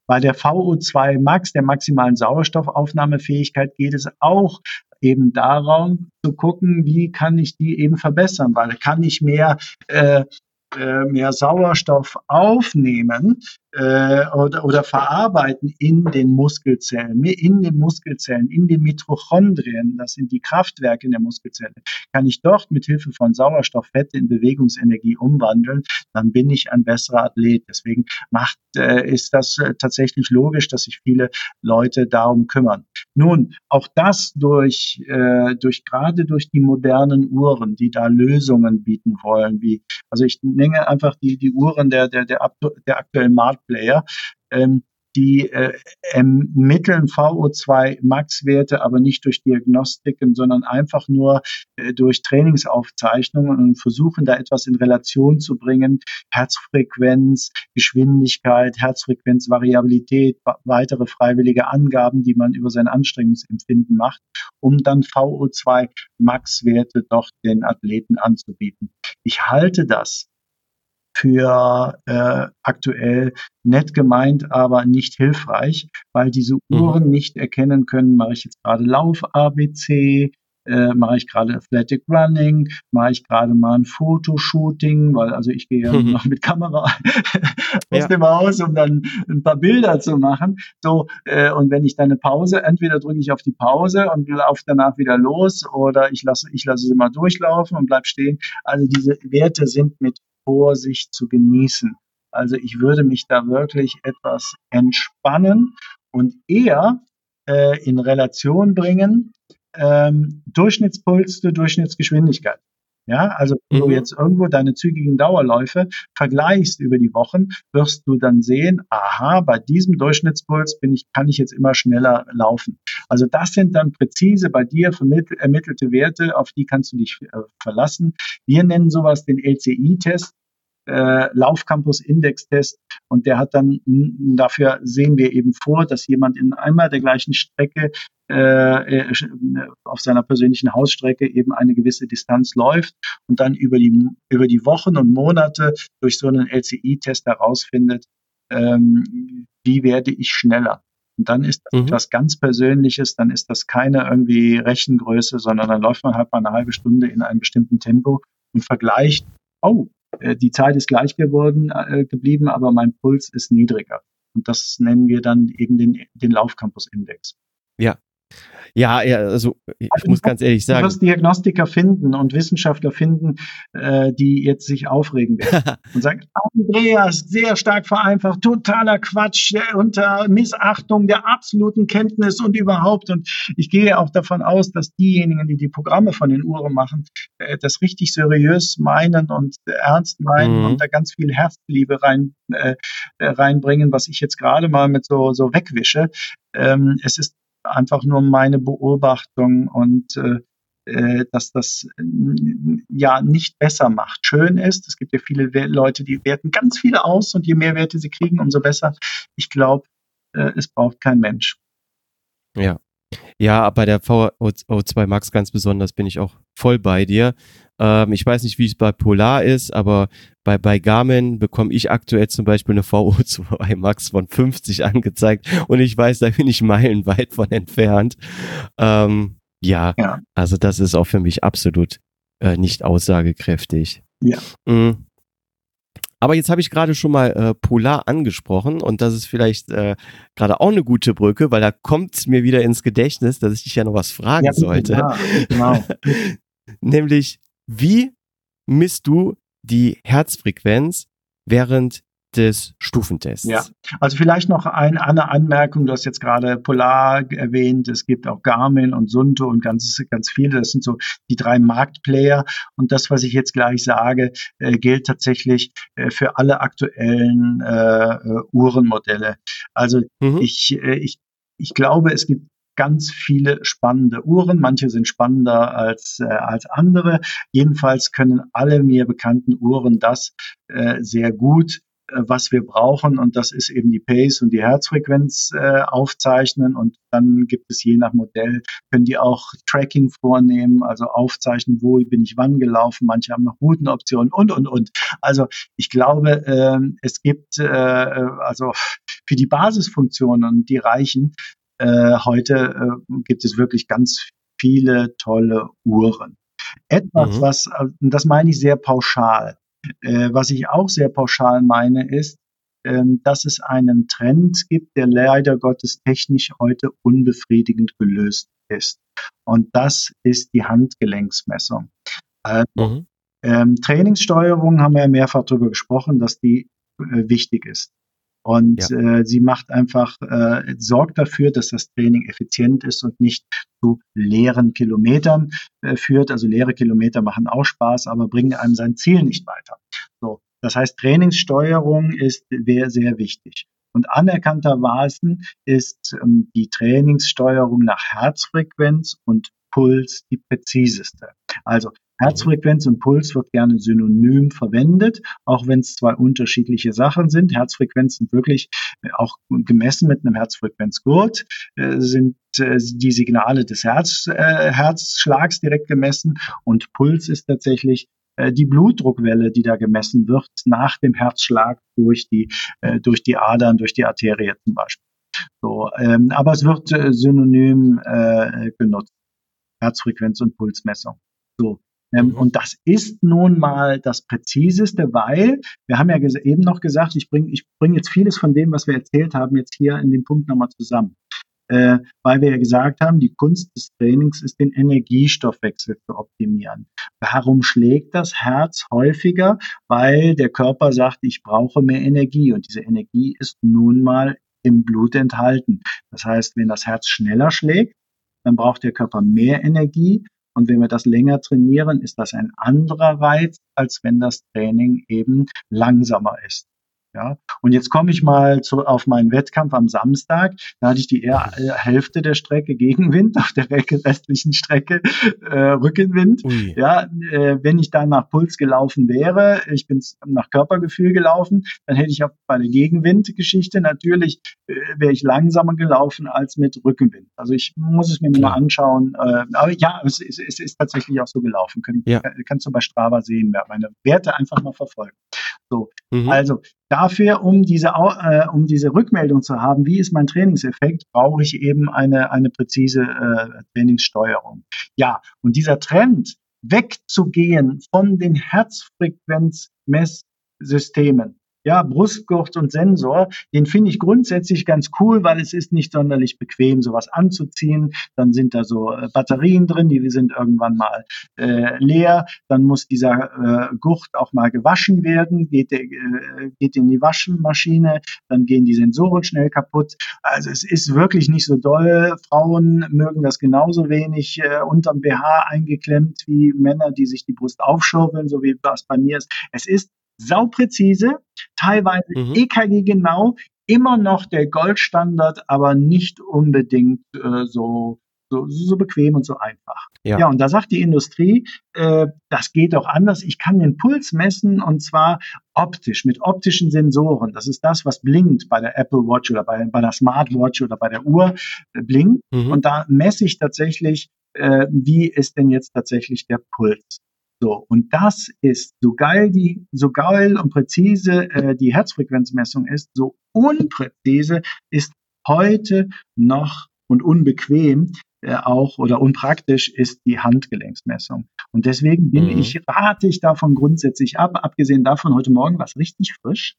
Bei der VO2 Max, der maximalen Sauerstoffaufnahmefähigkeit, geht es auch eben darum zu gucken, wie kann ich die eben verbessern, weil kann ich mehr äh, äh, mehr Sauerstoff aufnehmen äh, oder, oder verarbeiten in den Muskelzellen, in den Muskelzellen, in den Mitochondrien, das sind die Kraftwerke in der Muskelzelle, kann ich dort mit Hilfe von Sauerstoff Fette in Bewegungsenergie umwandeln, dann bin ich ein besserer Athlet. Deswegen macht, äh, ist das äh, tatsächlich logisch, dass sich viele Leute darum kümmern. Nun, auch das durch, äh, durch gerade durch die modernen Uhren, die da Lösungen bieten wollen, wie, also ich nenne einfach die, die Uhren der, der, der, der aktuellen Marktplayer, ähm, die äh, ermitteln VO2 Max-Werte, aber nicht durch Diagnostiken, sondern einfach nur äh, durch Trainingsaufzeichnungen und versuchen da etwas in Relation zu bringen. Herzfrequenz, Geschwindigkeit, Herzfrequenzvariabilität, weitere freiwillige Angaben, die man über sein Anstrengungsempfinden macht, um dann VO2 Max-Werte doch den Athleten anzubieten. Ich halte das für äh, aktuell nett gemeint, aber nicht hilfreich, weil diese mhm. Uhren mhm. nicht erkennen können, mache ich jetzt gerade Lauf-ABC, äh, mache ich gerade Athletic Running, mache ich gerade mal ein Fotoshooting, weil also ich gehe ja [LAUGHS] mhm. noch mit Kamera [LAUGHS] aus ja. dem Haus, um dann ein paar Bilder zu machen. So äh, und wenn ich dann eine Pause, entweder drücke ich auf die Pause und laufe danach wieder los oder ich lasse ich lasse sie mal durchlaufen und bleib stehen. Also diese Werte sind mit Vorsicht zu genießen. Also ich würde mich da wirklich etwas entspannen und eher äh, in Relation bringen ähm, Durchschnittspuls zur Durchschnittsgeschwindigkeit. Ja, also wenn mhm. du jetzt irgendwo deine zügigen Dauerläufe vergleichst über die Wochen, wirst du dann sehen, aha, bei diesem Durchschnittspuls bin ich, kann ich jetzt immer schneller laufen. Also das sind dann präzise bei dir ermittelte Werte, auf die kannst du dich äh, verlassen. Wir nennen sowas den LCI-Test. Äh, Laufcampus-Index-Test und der hat dann, dafür sehen wir eben vor, dass jemand in einmal der gleichen Strecke äh, äh, auf seiner persönlichen Hausstrecke eben eine gewisse Distanz läuft und dann über die, über die Wochen und Monate durch so einen LCI-Test herausfindet, ähm, wie werde ich schneller. Und dann ist das mhm. etwas ganz Persönliches, dann ist das keine irgendwie Rechengröße, sondern dann läuft man halt mal eine halbe Stunde in einem bestimmten Tempo und vergleicht, oh, äh, die Zeit ist gleich geworden, äh, geblieben, aber mein Puls ist niedriger. Und das nennen wir dann eben den, den Laufcampus-Index. Ja, ja, also ich also, muss ganz ehrlich sagen. Du wirst Diagnostiker finden und Wissenschaftler finden, äh, die jetzt sich aufregen werden [LAUGHS] und sagen, Andreas, sehr stark vereinfacht, totaler Quatsch, äh, unter Missachtung der absoluten Kenntnis und überhaupt. Und ich gehe auch davon aus, dass diejenigen, die die Programme von den Uhren machen, äh, das richtig seriös meinen und ernst meinen mhm. und da ganz viel Herzliebe rein, äh, reinbringen, was ich jetzt gerade mal mit so, so wegwische. Ähm, es ist einfach nur meine Beobachtung und äh, äh, dass das äh, ja nicht besser macht. Schön ist, es gibt ja viele Leute, die werten ganz viele aus und je mehr Werte sie kriegen, umso besser. Ich glaube, äh, es braucht kein Mensch. Ja. Ja, bei der VO2 Max ganz besonders bin ich auch voll bei dir. Ähm, ich weiß nicht, wie es bei Polar ist, aber bei, bei Garmin bekomme ich aktuell zum Beispiel eine [LAUGHS] VO2 Max von 50 angezeigt und ich weiß, da bin ich meilenweit von entfernt. Ähm, ja, ja, also das ist auch für mich absolut äh, nicht aussagekräftig. Ja. Mhm. Aber jetzt habe ich gerade schon mal äh, Polar angesprochen und das ist vielleicht äh, gerade auch eine gute Brücke, weil da kommt es mir wieder ins Gedächtnis, dass ich dich ja noch was fragen ja, sollte. Ja, genau. [LAUGHS] Nämlich, wie misst du die Herzfrequenz während des Stufentests. Ja, also vielleicht noch ein, eine Anmerkung. Du hast jetzt gerade Polar erwähnt. Es gibt auch Garmin und Sunto und ganz, ganz viele. Das sind so die drei Marktplayer. Und das, was ich jetzt gleich sage, äh, gilt tatsächlich äh, für alle aktuellen äh, äh Uhrenmodelle. Also mhm. ich, äh, ich, ich glaube, es gibt ganz viele spannende Uhren. Manche sind spannender als, äh, als andere. Jedenfalls können alle mir bekannten Uhren das äh, sehr gut. Äh, was wir brauchen und das ist eben die Pace und die Herzfrequenz äh, aufzeichnen und dann gibt es je nach Modell, können die auch Tracking vornehmen, also aufzeichnen, wo bin ich wann gelaufen, manche haben noch Routenoptionen und, und, und. Also ich glaube, äh, es gibt äh, also für die Basisfunktionen, die reichen, äh, heute äh, gibt es wirklich ganz viele tolle Uhren. Etwas, mhm. was, äh, das meine ich sehr pauschal, äh, was ich auch sehr pauschal meine, ist, ähm, dass es einen Trend gibt, der leider Gottes technisch heute unbefriedigend gelöst ist. Und das ist die Handgelenksmessung. Also, mhm. ähm, Trainingssteuerung haben wir ja mehrfach darüber gesprochen, dass die äh, wichtig ist. Und ja. äh, sie macht einfach, äh, sorgt dafür, dass das Training effizient ist und nicht zu leeren Kilometern äh, führt. Also leere Kilometer machen auch Spaß, aber bringen einem sein Ziel nicht weiter. So, das heißt, Trainingssteuerung ist sehr, sehr wichtig. Und anerkanntermaßen ist ähm, die Trainingssteuerung nach Herzfrequenz und Puls die präziseste. Also Herzfrequenz und Puls wird gerne synonym verwendet, auch wenn es zwei unterschiedliche Sachen sind. Herzfrequenz sind wirklich äh, auch gemessen mit einem Herzfrequenzgurt, äh, sind äh, die Signale des Herz, Herzschlags direkt gemessen und Puls ist tatsächlich die Blutdruckwelle, die da gemessen wird nach dem Herzschlag durch die, durch die Adern, durch die Arterie zum Beispiel. So, ähm, aber es wird synonym äh, genutzt. Herzfrequenz und Pulsmessung. So, ähm, mhm. und das ist nun mal das Präziseste, weil wir haben ja eben noch gesagt, ich bringe ich bring jetzt vieles von dem, was wir erzählt haben, jetzt hier in dem Punkt nochmal zusammen. Äh, weil wir ja gesagt haben, die Kunst des Trainings ist, den Energiestoffwechsel zu optimieren. Warum schlägt das Herz häufiger? Weil der Körper sagt, ich brauche mehr Energie und diese Energie ist nun mal im Blut enthalten. Das heißt, wenn das Herz schneller schlägt, dann braucht der Körper mehr Energie und wenn wir das länger trainieren, ist das ein anderer Reiz, als wenn das Training eben langsamer ist. Ja, und jetzt komme ich mal zu, auf meinen Wettkampf am Samstag. Da hatte ich die eher äh, Hälfte der Strecke Gegenwind, auf der restlichen Strecke äh, Rückenwind. Ui. Ja, äh, wenn ich dann nach Puls gelaufen wäre, ich bin nach Körpergefühl gelaufen, dann hätte ich auch bei der Gegenwindgeschichte natürlich äh, wäre ich langsamer gelaufen als mit Rückenwind. Also ich muss es mir ja. mal anschauen. Äh, aber ja, es, es, es, ist tatsächlich auch so gelaufen. Können, ja. Kannst du bei Strava sehen, meine Werte einfach mal verfolgen. So, mhm. also dafür, um diese, äh, um diese Rückmeldung zu haben, wie ist mein Trainingseffekt, brauche ich eben eine, eine präzise äh, Trainingssteuerung. Ja, und dieser Trend, wegzugehen von den Herzfrequenzmesssystemen ja, Brustgurt und Sensor, den finde ich grundsätzlich ganz cool, weil es ist nicht sonderlich bequem, sowas anzuziehen. Dann sind da so äh, Batterien drin, die sind irgendwann mal äh, leer. Dann muss dieser äh, Gurt auch mal gewaschen werden, geht, der, äh, geht in die Waschmaschine, dann gehen die Sensoren schnell kaputt. Also es ist wirklich nicht so doll. Frauen mögen das genauso wenig äh, unterm BH eingeklemmt wie Männer, die sich die Brust aufschaufeln, so wie das bei mir ist. Es ist saupräzise, teilweise mhm. EKG genau, immer noch der Goldstandard, aber nicht unbedingt äh, so, so, so bequem und so einfach. Ja. ja, und da sagt die Industrie, äh, das geht auch anders. Ich kann den Puls messen und zwar optisch, mit optischen Sensoren. Das ist das, was blinkt bei der Apple Watch oder bei, bei der Smartwatch oder bei der Uhr äh, blinkt. Mhm. Und da messe ich tatsächlich, äh, wie ist denn jetzt tatsächlich der Puls. So, und das ist, so geil die, so geil und präzise äh, die Herzfrequenzmessung ist, so unpräzise ist heute noch und unbequem äh, auch oder unpraktisch ist die Handgelenksmessung. Und deswegen bin mhm. ich, rate ich davon grundsätzlich ab. Abgesehen davon, heute Morgen war es richtig frisch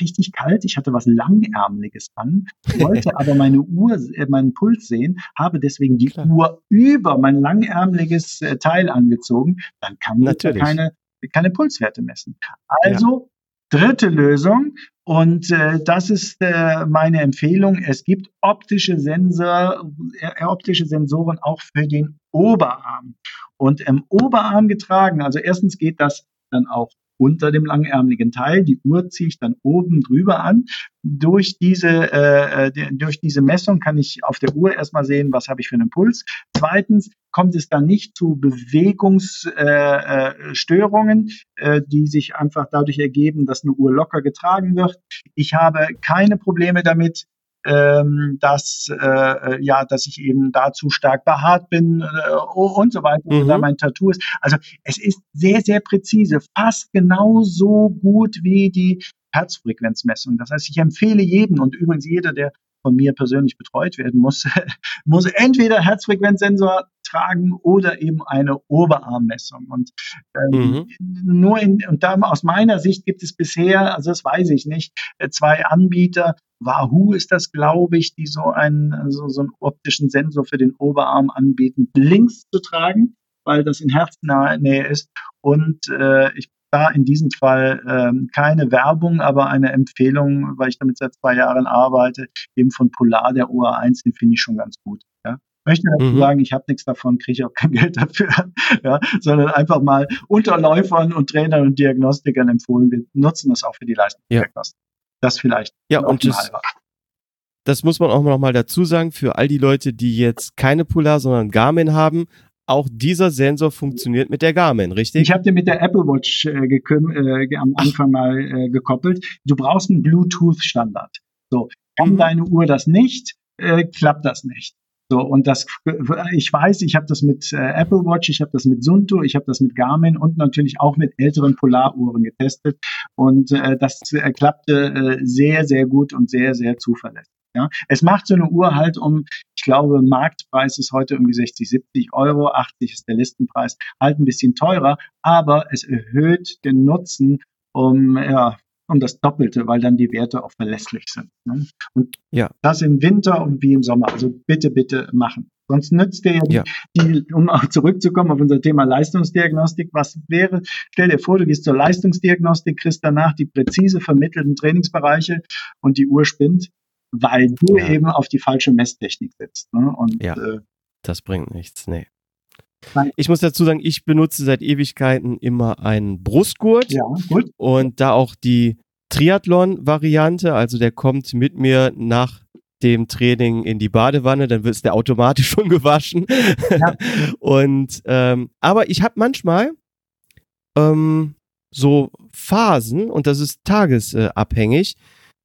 richtig kalt. Ich hatte was Langärmeliges an, wollte [LAUGHS] aber meine Uhr, äh, meinen Puls sehen, habe deswegen die Klar. Uhr über mein langärmeliges äh, Teil angezogen. Dann kann ich keine, keine Pulswerte messen. Also ja. dritte Lösung. Und äh, das ist äh, meine Empfehlung. Es gibt optische Sensor, äh, optische Sensoren auch für den Oberarm. Und im Oberarm getragen, also erstens geht das dann auch unter dem langärmeligen Teil. Die Uhr ziehe ich dann oben drüber an. Durch diese, äh, äh durch diese Messung kann ich auf der Uhr erstmal sehen, was habe ich für einen Puls. Zweitens kommt es dann nicht zu Bewegungsstörungen, äh, äh, die sich einfach dadurch ergeben, dass eine Uhr locker getragen wird. Ich habe keine Probleme damit, ähm, dass äh, ja, dass ich eben da zu stark behaart bin äh, und so weiter, mhm. oder mein Tattoo ist. Also es ist sehr, sehr präzise, fast genauso gut wie die Herzfrequenzmessung. Das heißt, ich empfehle jedem und übrigens jeder, der von mir persönlich betreut werden muss, [LAUGHS] muss entweder Herzfrequenzsensor tragen oder eben eine Oberarmmessung. Und ähm, mhm. nur in, und da aus meiner Sicht gibt es bisher, also das weiß ich nicht, äh, zwei Anbieter. Wahoo ist das, glaube ich, die so einen, also so einen optischen Sensor für den Oberarm anbieten, links zu tragen, weil das in Herznähe ist. Und äh, ich da in diesem Fall ähm, keine Werbung, aber eine Empfehlung, weil ich damit seit zwei Jahren arbeite, eben von Polar, der OA1, den finde ich schon ganz gut. Möchte dazu mhm. sagen, ich habe nichts davon, kriege auch kein [LAUGHS] Geld dafür, ja, sondern einfach mal unter Läufern und Trainern und Diagnostikern empfohlen. Wir nutzen das auch für die Leistungsdiagnostik. Ja. Das vielleicht. Ja, und das, das muss man auch noch mal dazu sagen, für all die Leute, die jetzt keine Polar, sondern Garmin haben, auch dieser Sensor funktioniert mit der Garmin, richtig? Ich habe den mit der Apple Watch äh, äh, am Anfang mal äh, gekoppelt. Du brauchst einen Bluetooth-Standard. So, kann mhm. deine Uhr das nicht, äh, klappt das nicht. So, und das, ich weiß, ich habe das mit äh, Apple Watch, ich habe das mit Sunto, ich habe das mit Garmin und natürlich auch mit älteren Polaruhren getestet. Und äh, das äh, klappte äh, sehr, sehr gut und sehr, sehr zuverlässig. Ja, es macht so eine Uhr halt um, ich glaube, Marktpreis ist heute irgendwie 60, 70 Euro, 80 ist der Listenpreis, halt ein bisschen teurer, aber es erhöht den Nutzen um ja, um das Doppelte, weil dann die Werte auch verlässlich sind. Ne? Und ja. das im Winter und wie im Sommer. Also bitte, bitte machen. Sonst nützt dir ja, die, um auch zurückzukommen auf unser Thema Leistungsdiagnostik. Was wäre, stell dir vor, du gehst zur Leistungsdiagnostik, kriegst danach die präzise vermittelten Trainingsbereiche und die Uhr spinnt, weil du ja. eben auf die falsche Messtechnik setzt. Ne? Und, ja, äh, das bringt nichts, nee. Ich muss dazu sagen, ich benutze seit Ewigkeiten immer einen Brustgurt. Ja, gut. Und da auch die Triathlon-Variante, also der kommt mit mir nach dem Training in die Badewanne, dann wird der automatisch [LAUGHS] schon gewaschen. Ja. Und ähm, aber ich habe manchmal ähm, so Phasen und das ist tagesabhängig.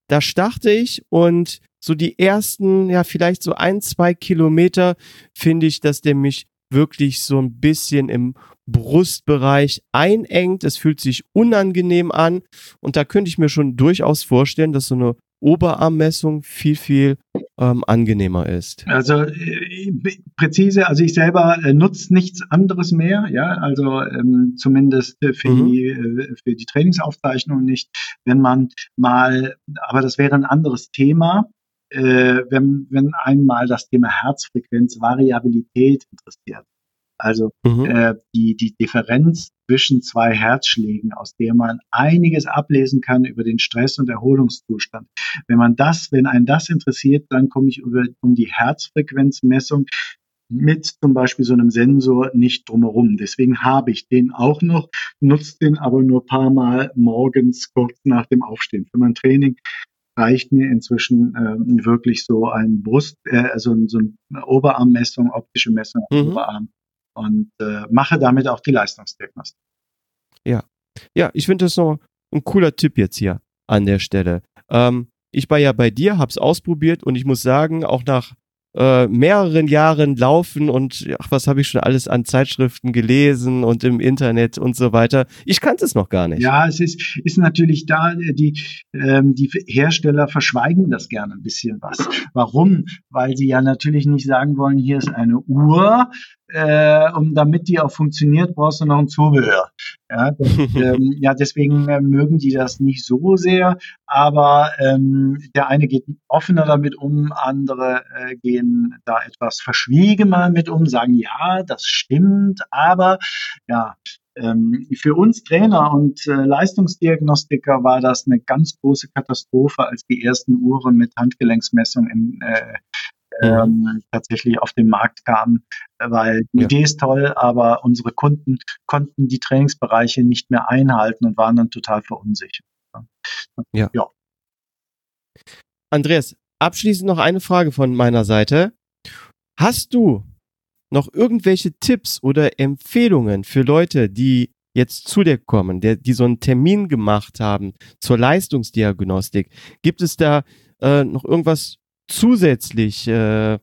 Da starte ich und so die ersten, ja, vielleicht so ein, zwei Kilometer finde ich, dass der mich wirklich so ein bisschen im Brustbereich einengt. Es fühlt sich unangenehm an und da könnte ich mir schon durchaus vorstellen, dass so eine Oberarmmessung viel, viel ähm, angenehmer ist. Also äh, präzise, also ich selber äh, nutze nichts anderes mehr, ja, also ähm, zumindest für, mhm. die, äh, für die Trainingsaufzeichnung nicht. Wenn man mal, aber das wäre ein anderes Thema, äh, wenn, wenn einmal das Thema Herzfrequenz, Variabilität interessiert. Also mhm. äh, die, die Differenz zwischen zwei Herzschlägen, aus der man einiges ablesen kann über den Stress- und Erholungszustand. Wenn man das, wenn einen das interessiert, dann komme ich über, um die Herzfrequenzmessung mit zum Beispiel so einem Sensor nicht drumherum. Deswegen habe ich den auch noch, nutze den aber nur paar Mal morgens kurz nach dem Aufstehen. Für mein Training reicht mir inzwischen ähm, wirklich so ein Brust, äh, also so eine Oberarmmessung, optische Messung am mhm. Oberarm und äh, mache damit auch die Leistungsdiagnostik. Ja, ja, ich finde das so ein cooler Tipp jetzt hier an der Stelle. Ähm, ich war ja bei dir, hab's ausprobiert und ich muss sagen, auch nach äh, mehreren Jahren laufen und ach, was habe ich schon alles an Zeitschriften gelesen und im Internet und so weiter. Ich kannte es noch gar nicht. Ja, es ist, ist natürlich da, die, ähm, die Hersteller verschweigen das gerne ein bisschen was. Warum? Weil sie ja natürlich nicht sagen wollen, hier ist eine Uhr, äh, und damit die auch funktioniert, brauchst du noch ein Zubehör. Ja, das, [LAUGHS] ähm, ja deswegen äh, mögen die das nicht so sehr, aber ähm, der eine geht offener damit um, andere äh, gehen da etwas verschwiegener mit um, sagen, ja, das stimmt, aber ja, ähm, für uns Trainer und äh, Leistungsdiagnostiker war das eine ganz große Katastrophe, als die ersten Uhren mit Handgelenksmessung in, äh, ähm, tatsächlich auf den Markt kamen, weil die ja. Idee ist toll, aber unsere Kunden konnten die Trainingsbereiche nicht mehr einhalten und waren dann total verunsichert. Ja. ja. Andreas, abschließend noch eine Frage von meiner Seite. Hast du noch irgendwelche Tipps oder Empfehlungen für Leute, die jetzt zu dir kommen, der, die so einen Termin gemacht haben zur Leistungsdiagnostik? Gibt es da äh, noch irgendwas zusätzlich äh,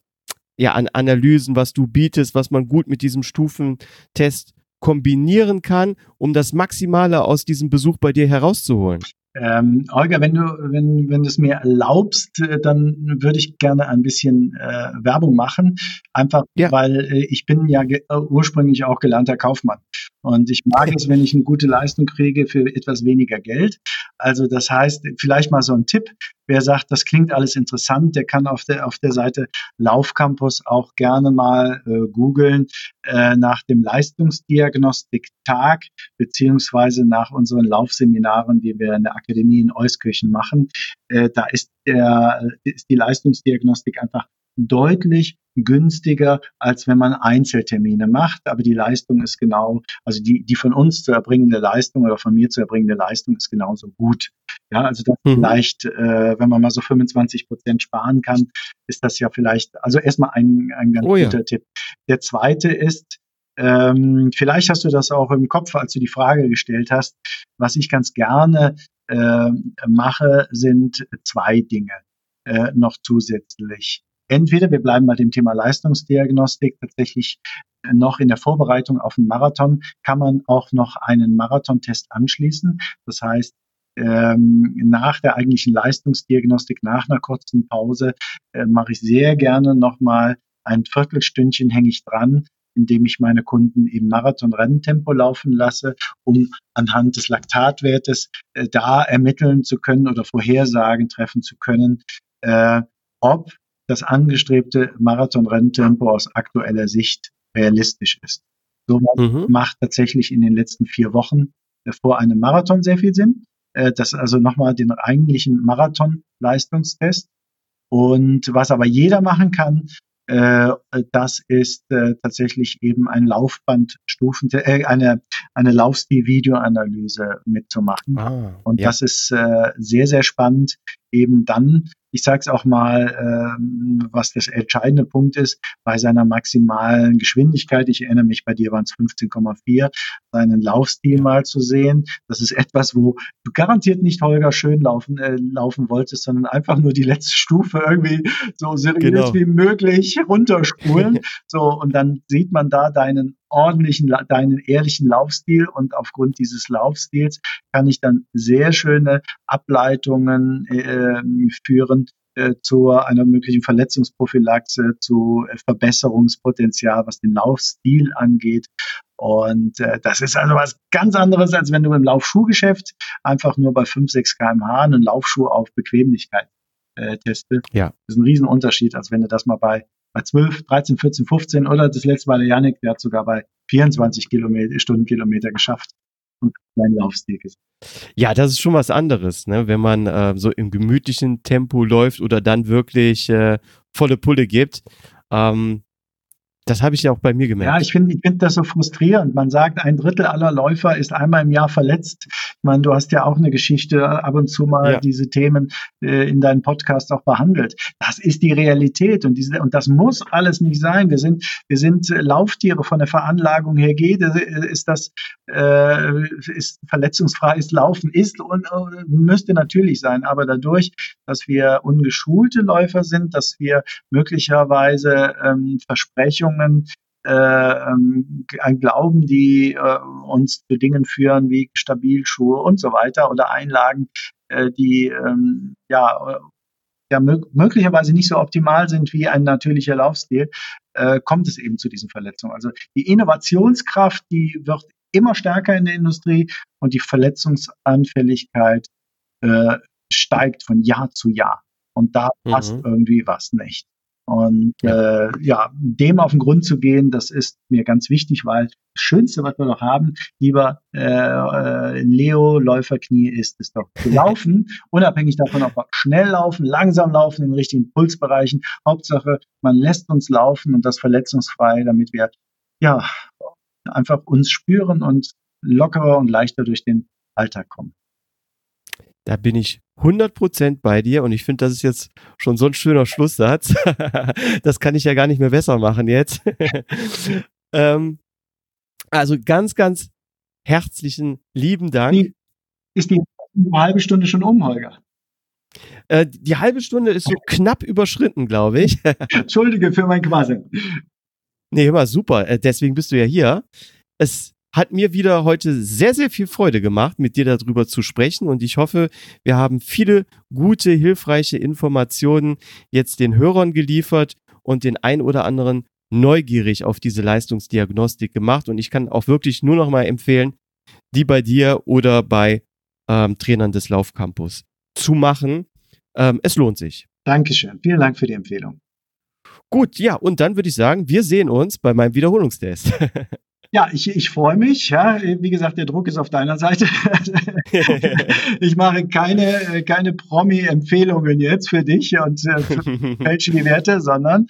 ja, an Analysen, was du bietest, was man gut mit diesem Stufentest kombinieren kann, um das Maximale aus diesem Besuch bei dir herauszuholen? Ähm, Olga, wenn du, wenn, wenn du es mir erlaubst, äh, dann würde ich gerne ein bisschen äh, Werbung machen. Einfach, ja. weil äh, ich bin ja äh, ursprünglich auch gelernter Kaufmann. Und ich mag es, wenn ich eine gute Leistung kriege für etwas weniger Geld. Also das heißt, vielleicht mal so ein Tipp. Wer sagt, das klingt alles interessant, der kann auf der, auf der Seite Laufcampus auch gerne mal äh, googeln äh, nach dem Leistungsdiagnostiktag beziehungsweise nach unseren Laufseminaren, die wir in der Akademie in Euskirchen machen. Äh, da ist, der, ist die Leistungsdiagnostik einfach deutlich günstiger, als wenn man Einzeltermine macht. Aber die Leistung ist genau, also die, die von uns zu erbringende Leistung oder von mir zu erbringende Leistung ist genauso gut. Ja, also das mhm. vielleicht, äh, wenn man mal so 25 Prozent sparen kann, ist das ja vielleicht, also erstmal ein, ein ganz oh, guter ja. Tipp. Der zweite ist, ähm, vielleicht hast du das auch im Kopf, als du die Frage gestellt hast. Was ich ganz gerne äh, mache, sind zwei Dinge äh, noch zusätzlich entweder wir bleiben bei dem Thema Leistungsdiagnostik tatsächlich noch in der Vorbereitung auf einen Marathon, kann man auch noch einen Marathontest anschließen. Das heißt, ähm, nach der eigentlichen Leistungsdiagnostik, nach einer kurzen Pause, äh, mache ich sehr gerne nochmal ein Viertelstündchen hänge ich dran, indem ich meine Kunden im Marathon-Renntempo laufen lasse, um anhand des Laktatwertes äh, da ermitteln zu können oder Vorhersagen treffen zu können, äh, ob das angestrebte Marathon-Renntempo aus aktueller Sicht realistisch ist. So mhm. macht tatsächlich in den letzten vier Wochen vor einem Marathon sehr viel Sinn. Äh, das ist also nochmal den eigentlichen Marathon-Leistungstest. Und was aber jeder machen kann, Äh, das ist äh, tatsächlich eben ein Laufbandstufen, äh, eine, eine Laufstil-Videoanalyse mitzumachen. Ah, und ja. das ist sehr, sehr spannend, eben dann ich sage es auch mal, ähm, was das entscheidende Punkt ist, bei seiner maximalen Geschwindigkeit, ich erinnere mich, bei dir waren es 15,4, seinen Laufstil mal zu sehen. Das ist etwas, wo du garantiert nicht Holger schön laufen, äh, laufen wolltest, sondern einfach nur die letzte Stufe irgendwie so seriös genau. wie möglich runterspulen. [LAUGHS] so, und dann sieht man da deinen ordentlichen, deinen ehrlichen Laufstil und aufgrund dieses Laufstils kann ich dann sehr schöne Ableitungen äh, führen äh, zu einer möglichen Verletzungsprophylaxe, zu äh, Verbesserungspotenzial, was den Laufstil angeht. Und äh, das ist also was ganz anderes, als wenn du im Laufschuhgeschäft einfach nur bei 5, 6 kmh einen Laufschuh auf Bequemlichkeit äh, testest. Ja. Das ist ein Riesenunterschied, als wenn du das mal bei bei 12, 13, 14, 15 oder das letzte Mal der Janik, der hat sogar bei 24 Kilometer, Stundenkilometer geschafft und sein Laufstil ist. Ja, das ist schon was anderes, ne? wenn man äh, so im gemütlichen Tempo läuft oder dann wirklich äh, volle Pulle gibt. Ähm, das habe ich ja auch bei mir gemerkt. Ja, ich finde ich finde das so frustrierend. Man sagt, ein Drittel aller Läufer ist einmal im Jahr verletzt. Ich meine, du hast ja auch eine Geschichte ab und zu mal ja. diese Themen äh, in deinem Podcast auch behandelt. Das ist die Realität und diese und das muss alles nicht sein. Wir sind wir sind Lauftiere von der Veranlagung her geht äh, ist das äh, ist verletzungsfreies Laufen ist und äh, müsste natürlich sein, aber dadurch, dass wir ungeschulte Läufer sind, dass wir möglicherweise ähm, Versprechungen Erwartungen, äh, ähm, ein Glauben, die äh, uns zu Dingen führen wie Stabilschuhe und so weiter oder Einlagen, äh, die ähm, ja, ja möglicherweise nicht so optimal sind wie ein natürlicher Laufstil, kommt es eben zu diesen Verletzungen. Also die Innovationskraft, die wird immer stärker in der Industrie und die Verletzungsanfälligkeit äh, steigt von Jahr zu Jahr. Und da passt mhm. irgendwie was nicht. Und ja. Äh, ja, dem auf den Grund zu gehen, das ist mir ganz wichtig, weil das Schönste, was wir noch haben, lieber äh, äh, Leo Läuferknie, ist es doch zu [LAUGHS] laufen, unabhängig davon, ob wir schnell laufen, langsam laufen, in den richtigen Pulsbereichen. Hauptsache, man lässt uns laufen und das verletzungsfrei, damit wir ja einfach uns spüren und lockerer und leichter durch den Alltag kommen. Da bin ich 100% bei dir und ich finde, das ist jetzt schon so ein schöner Schlusssatz. [LAUGHS] das kann ich ja gar nicht mehr besser machen jetzt. [LAUGHS] ähm, also ganz, ganz herzlichen lieben Dank. Ist die halbe Stunde schon um, Holger? Äh, die halbe Stunde ist so knapp überschritten, glaube ich. [LAUGHS] Entschuldige für mein Quasi. Nee, immer super. Äh, deswegen bist du ja hier. Es hat mir wieder heute sehr, sehr viel Freude gemacht, mit dir darüber zu sprechen. Und ich hoffe, wir haben viele gute, hilfreiche Informationen jetzt den Hörern geliefert und den ein oder anderen neugierig auf diese Leistungsdiagnostik gemacht. Und ich kann auch wirklich nur noch mal empfehlen, die bei dir oder bei ähm, Trainern des Laufcampus zu machen. Ähm, es lohnt sich. Dankeschön. Vielen Dank für die Empfehlung. Gut, ja, und dann würde ich sagen, wir sehen uns bei meinem Wiederholungstest. [LAUGHS] Ja, ich, ich freue mich. Ja, wie gesagt, der Druck ist auf deiner Seite. [LAUGHS] ich mache keine, keine Promi-Empfehlungen jetzt für dich und äh, [LAUGHS] fälsche die Werte, sondern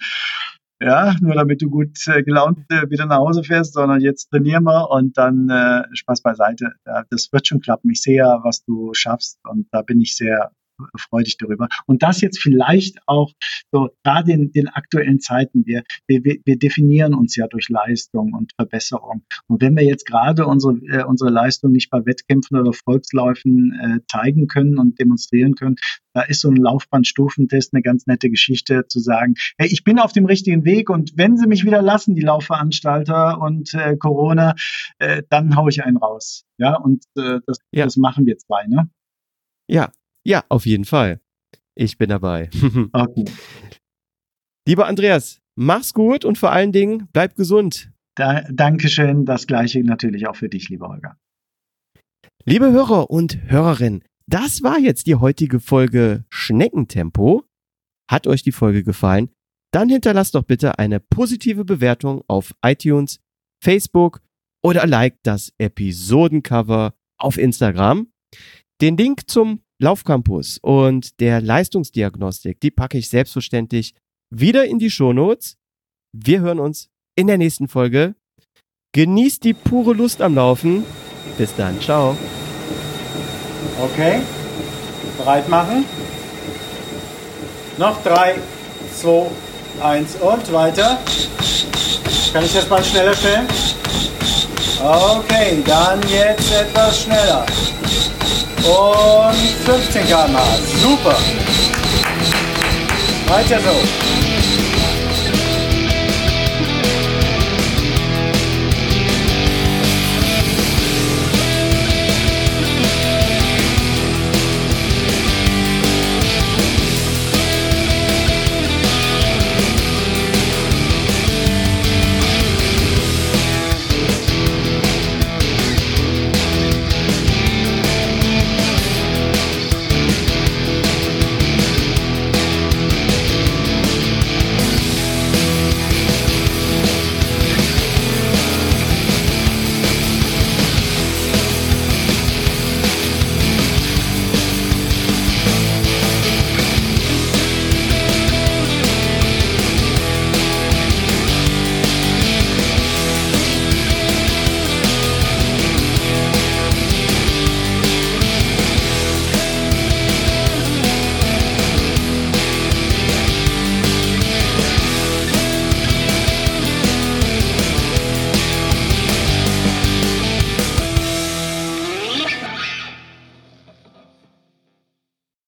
ja, nur damit du gut äh, gelaunt äh, wieder nach Hause fährst, sondern jetzt trainieren wir und dann äh, Spaß beiseite. Ja, das wird schon klappen. Ich sehe ja, was du schaffst und da bin ich sehr freu dich darüber. Und das jetzt vielleicht auch so, gerade in den aktuellen Zeiten, wir, wir, wir definieren uns ja durch Leistung und Verbesserung. Und wenn wir jetzt gerade unsere, äh, unsere Leistung nicht bei Wettkämpfen oder Volksläufen äh, zeigen können und demonstrieren können, da ist so ein Laufbahnstufentest eine ganz nette Geschichte zu sagen, hey, ich bin auf dem richtigen Weg und wenn sie mich wieder lassen, die Laufveranstalter und äh, Corona, äh, dann hau ich einen raus. Ja, und äh, das, ja. das machen wir zwei, ne? Ja, ja, auf jeden Fall. Ich bin dabei. [LAUGHS] okay. Lieber Andreas, mach's gut und vor allen Dingen bleib gesund. Da, Dankeschön. Das gleiche natürlich auch für dich, lieber Holger. Liebe Hörer und Hörerinnen, das war jetzt die heutige Folge Schneckentempo. Hat euch die Folge gefallen? Dann hinterlasst doch bitte eine positive Bewertung auf iTunes, Facebook oder liked das Episodencover auf Instagram. Den Link zum Laufcampus und der Leistungsdiagnostik, die packe ich selbstverständlich wieder in die Shownotes. Wir hören uns in der nächsten Folge. Genießt die pure Lust am Laufen. Bis dann. Ciao. Okay. Bereit machen. Noch drei, zwei, eins und weiter. Kann ich das mal schneller stellen? Okay, dann jetzt etwas schneller. Und 15 km/h. Super. Weiter so.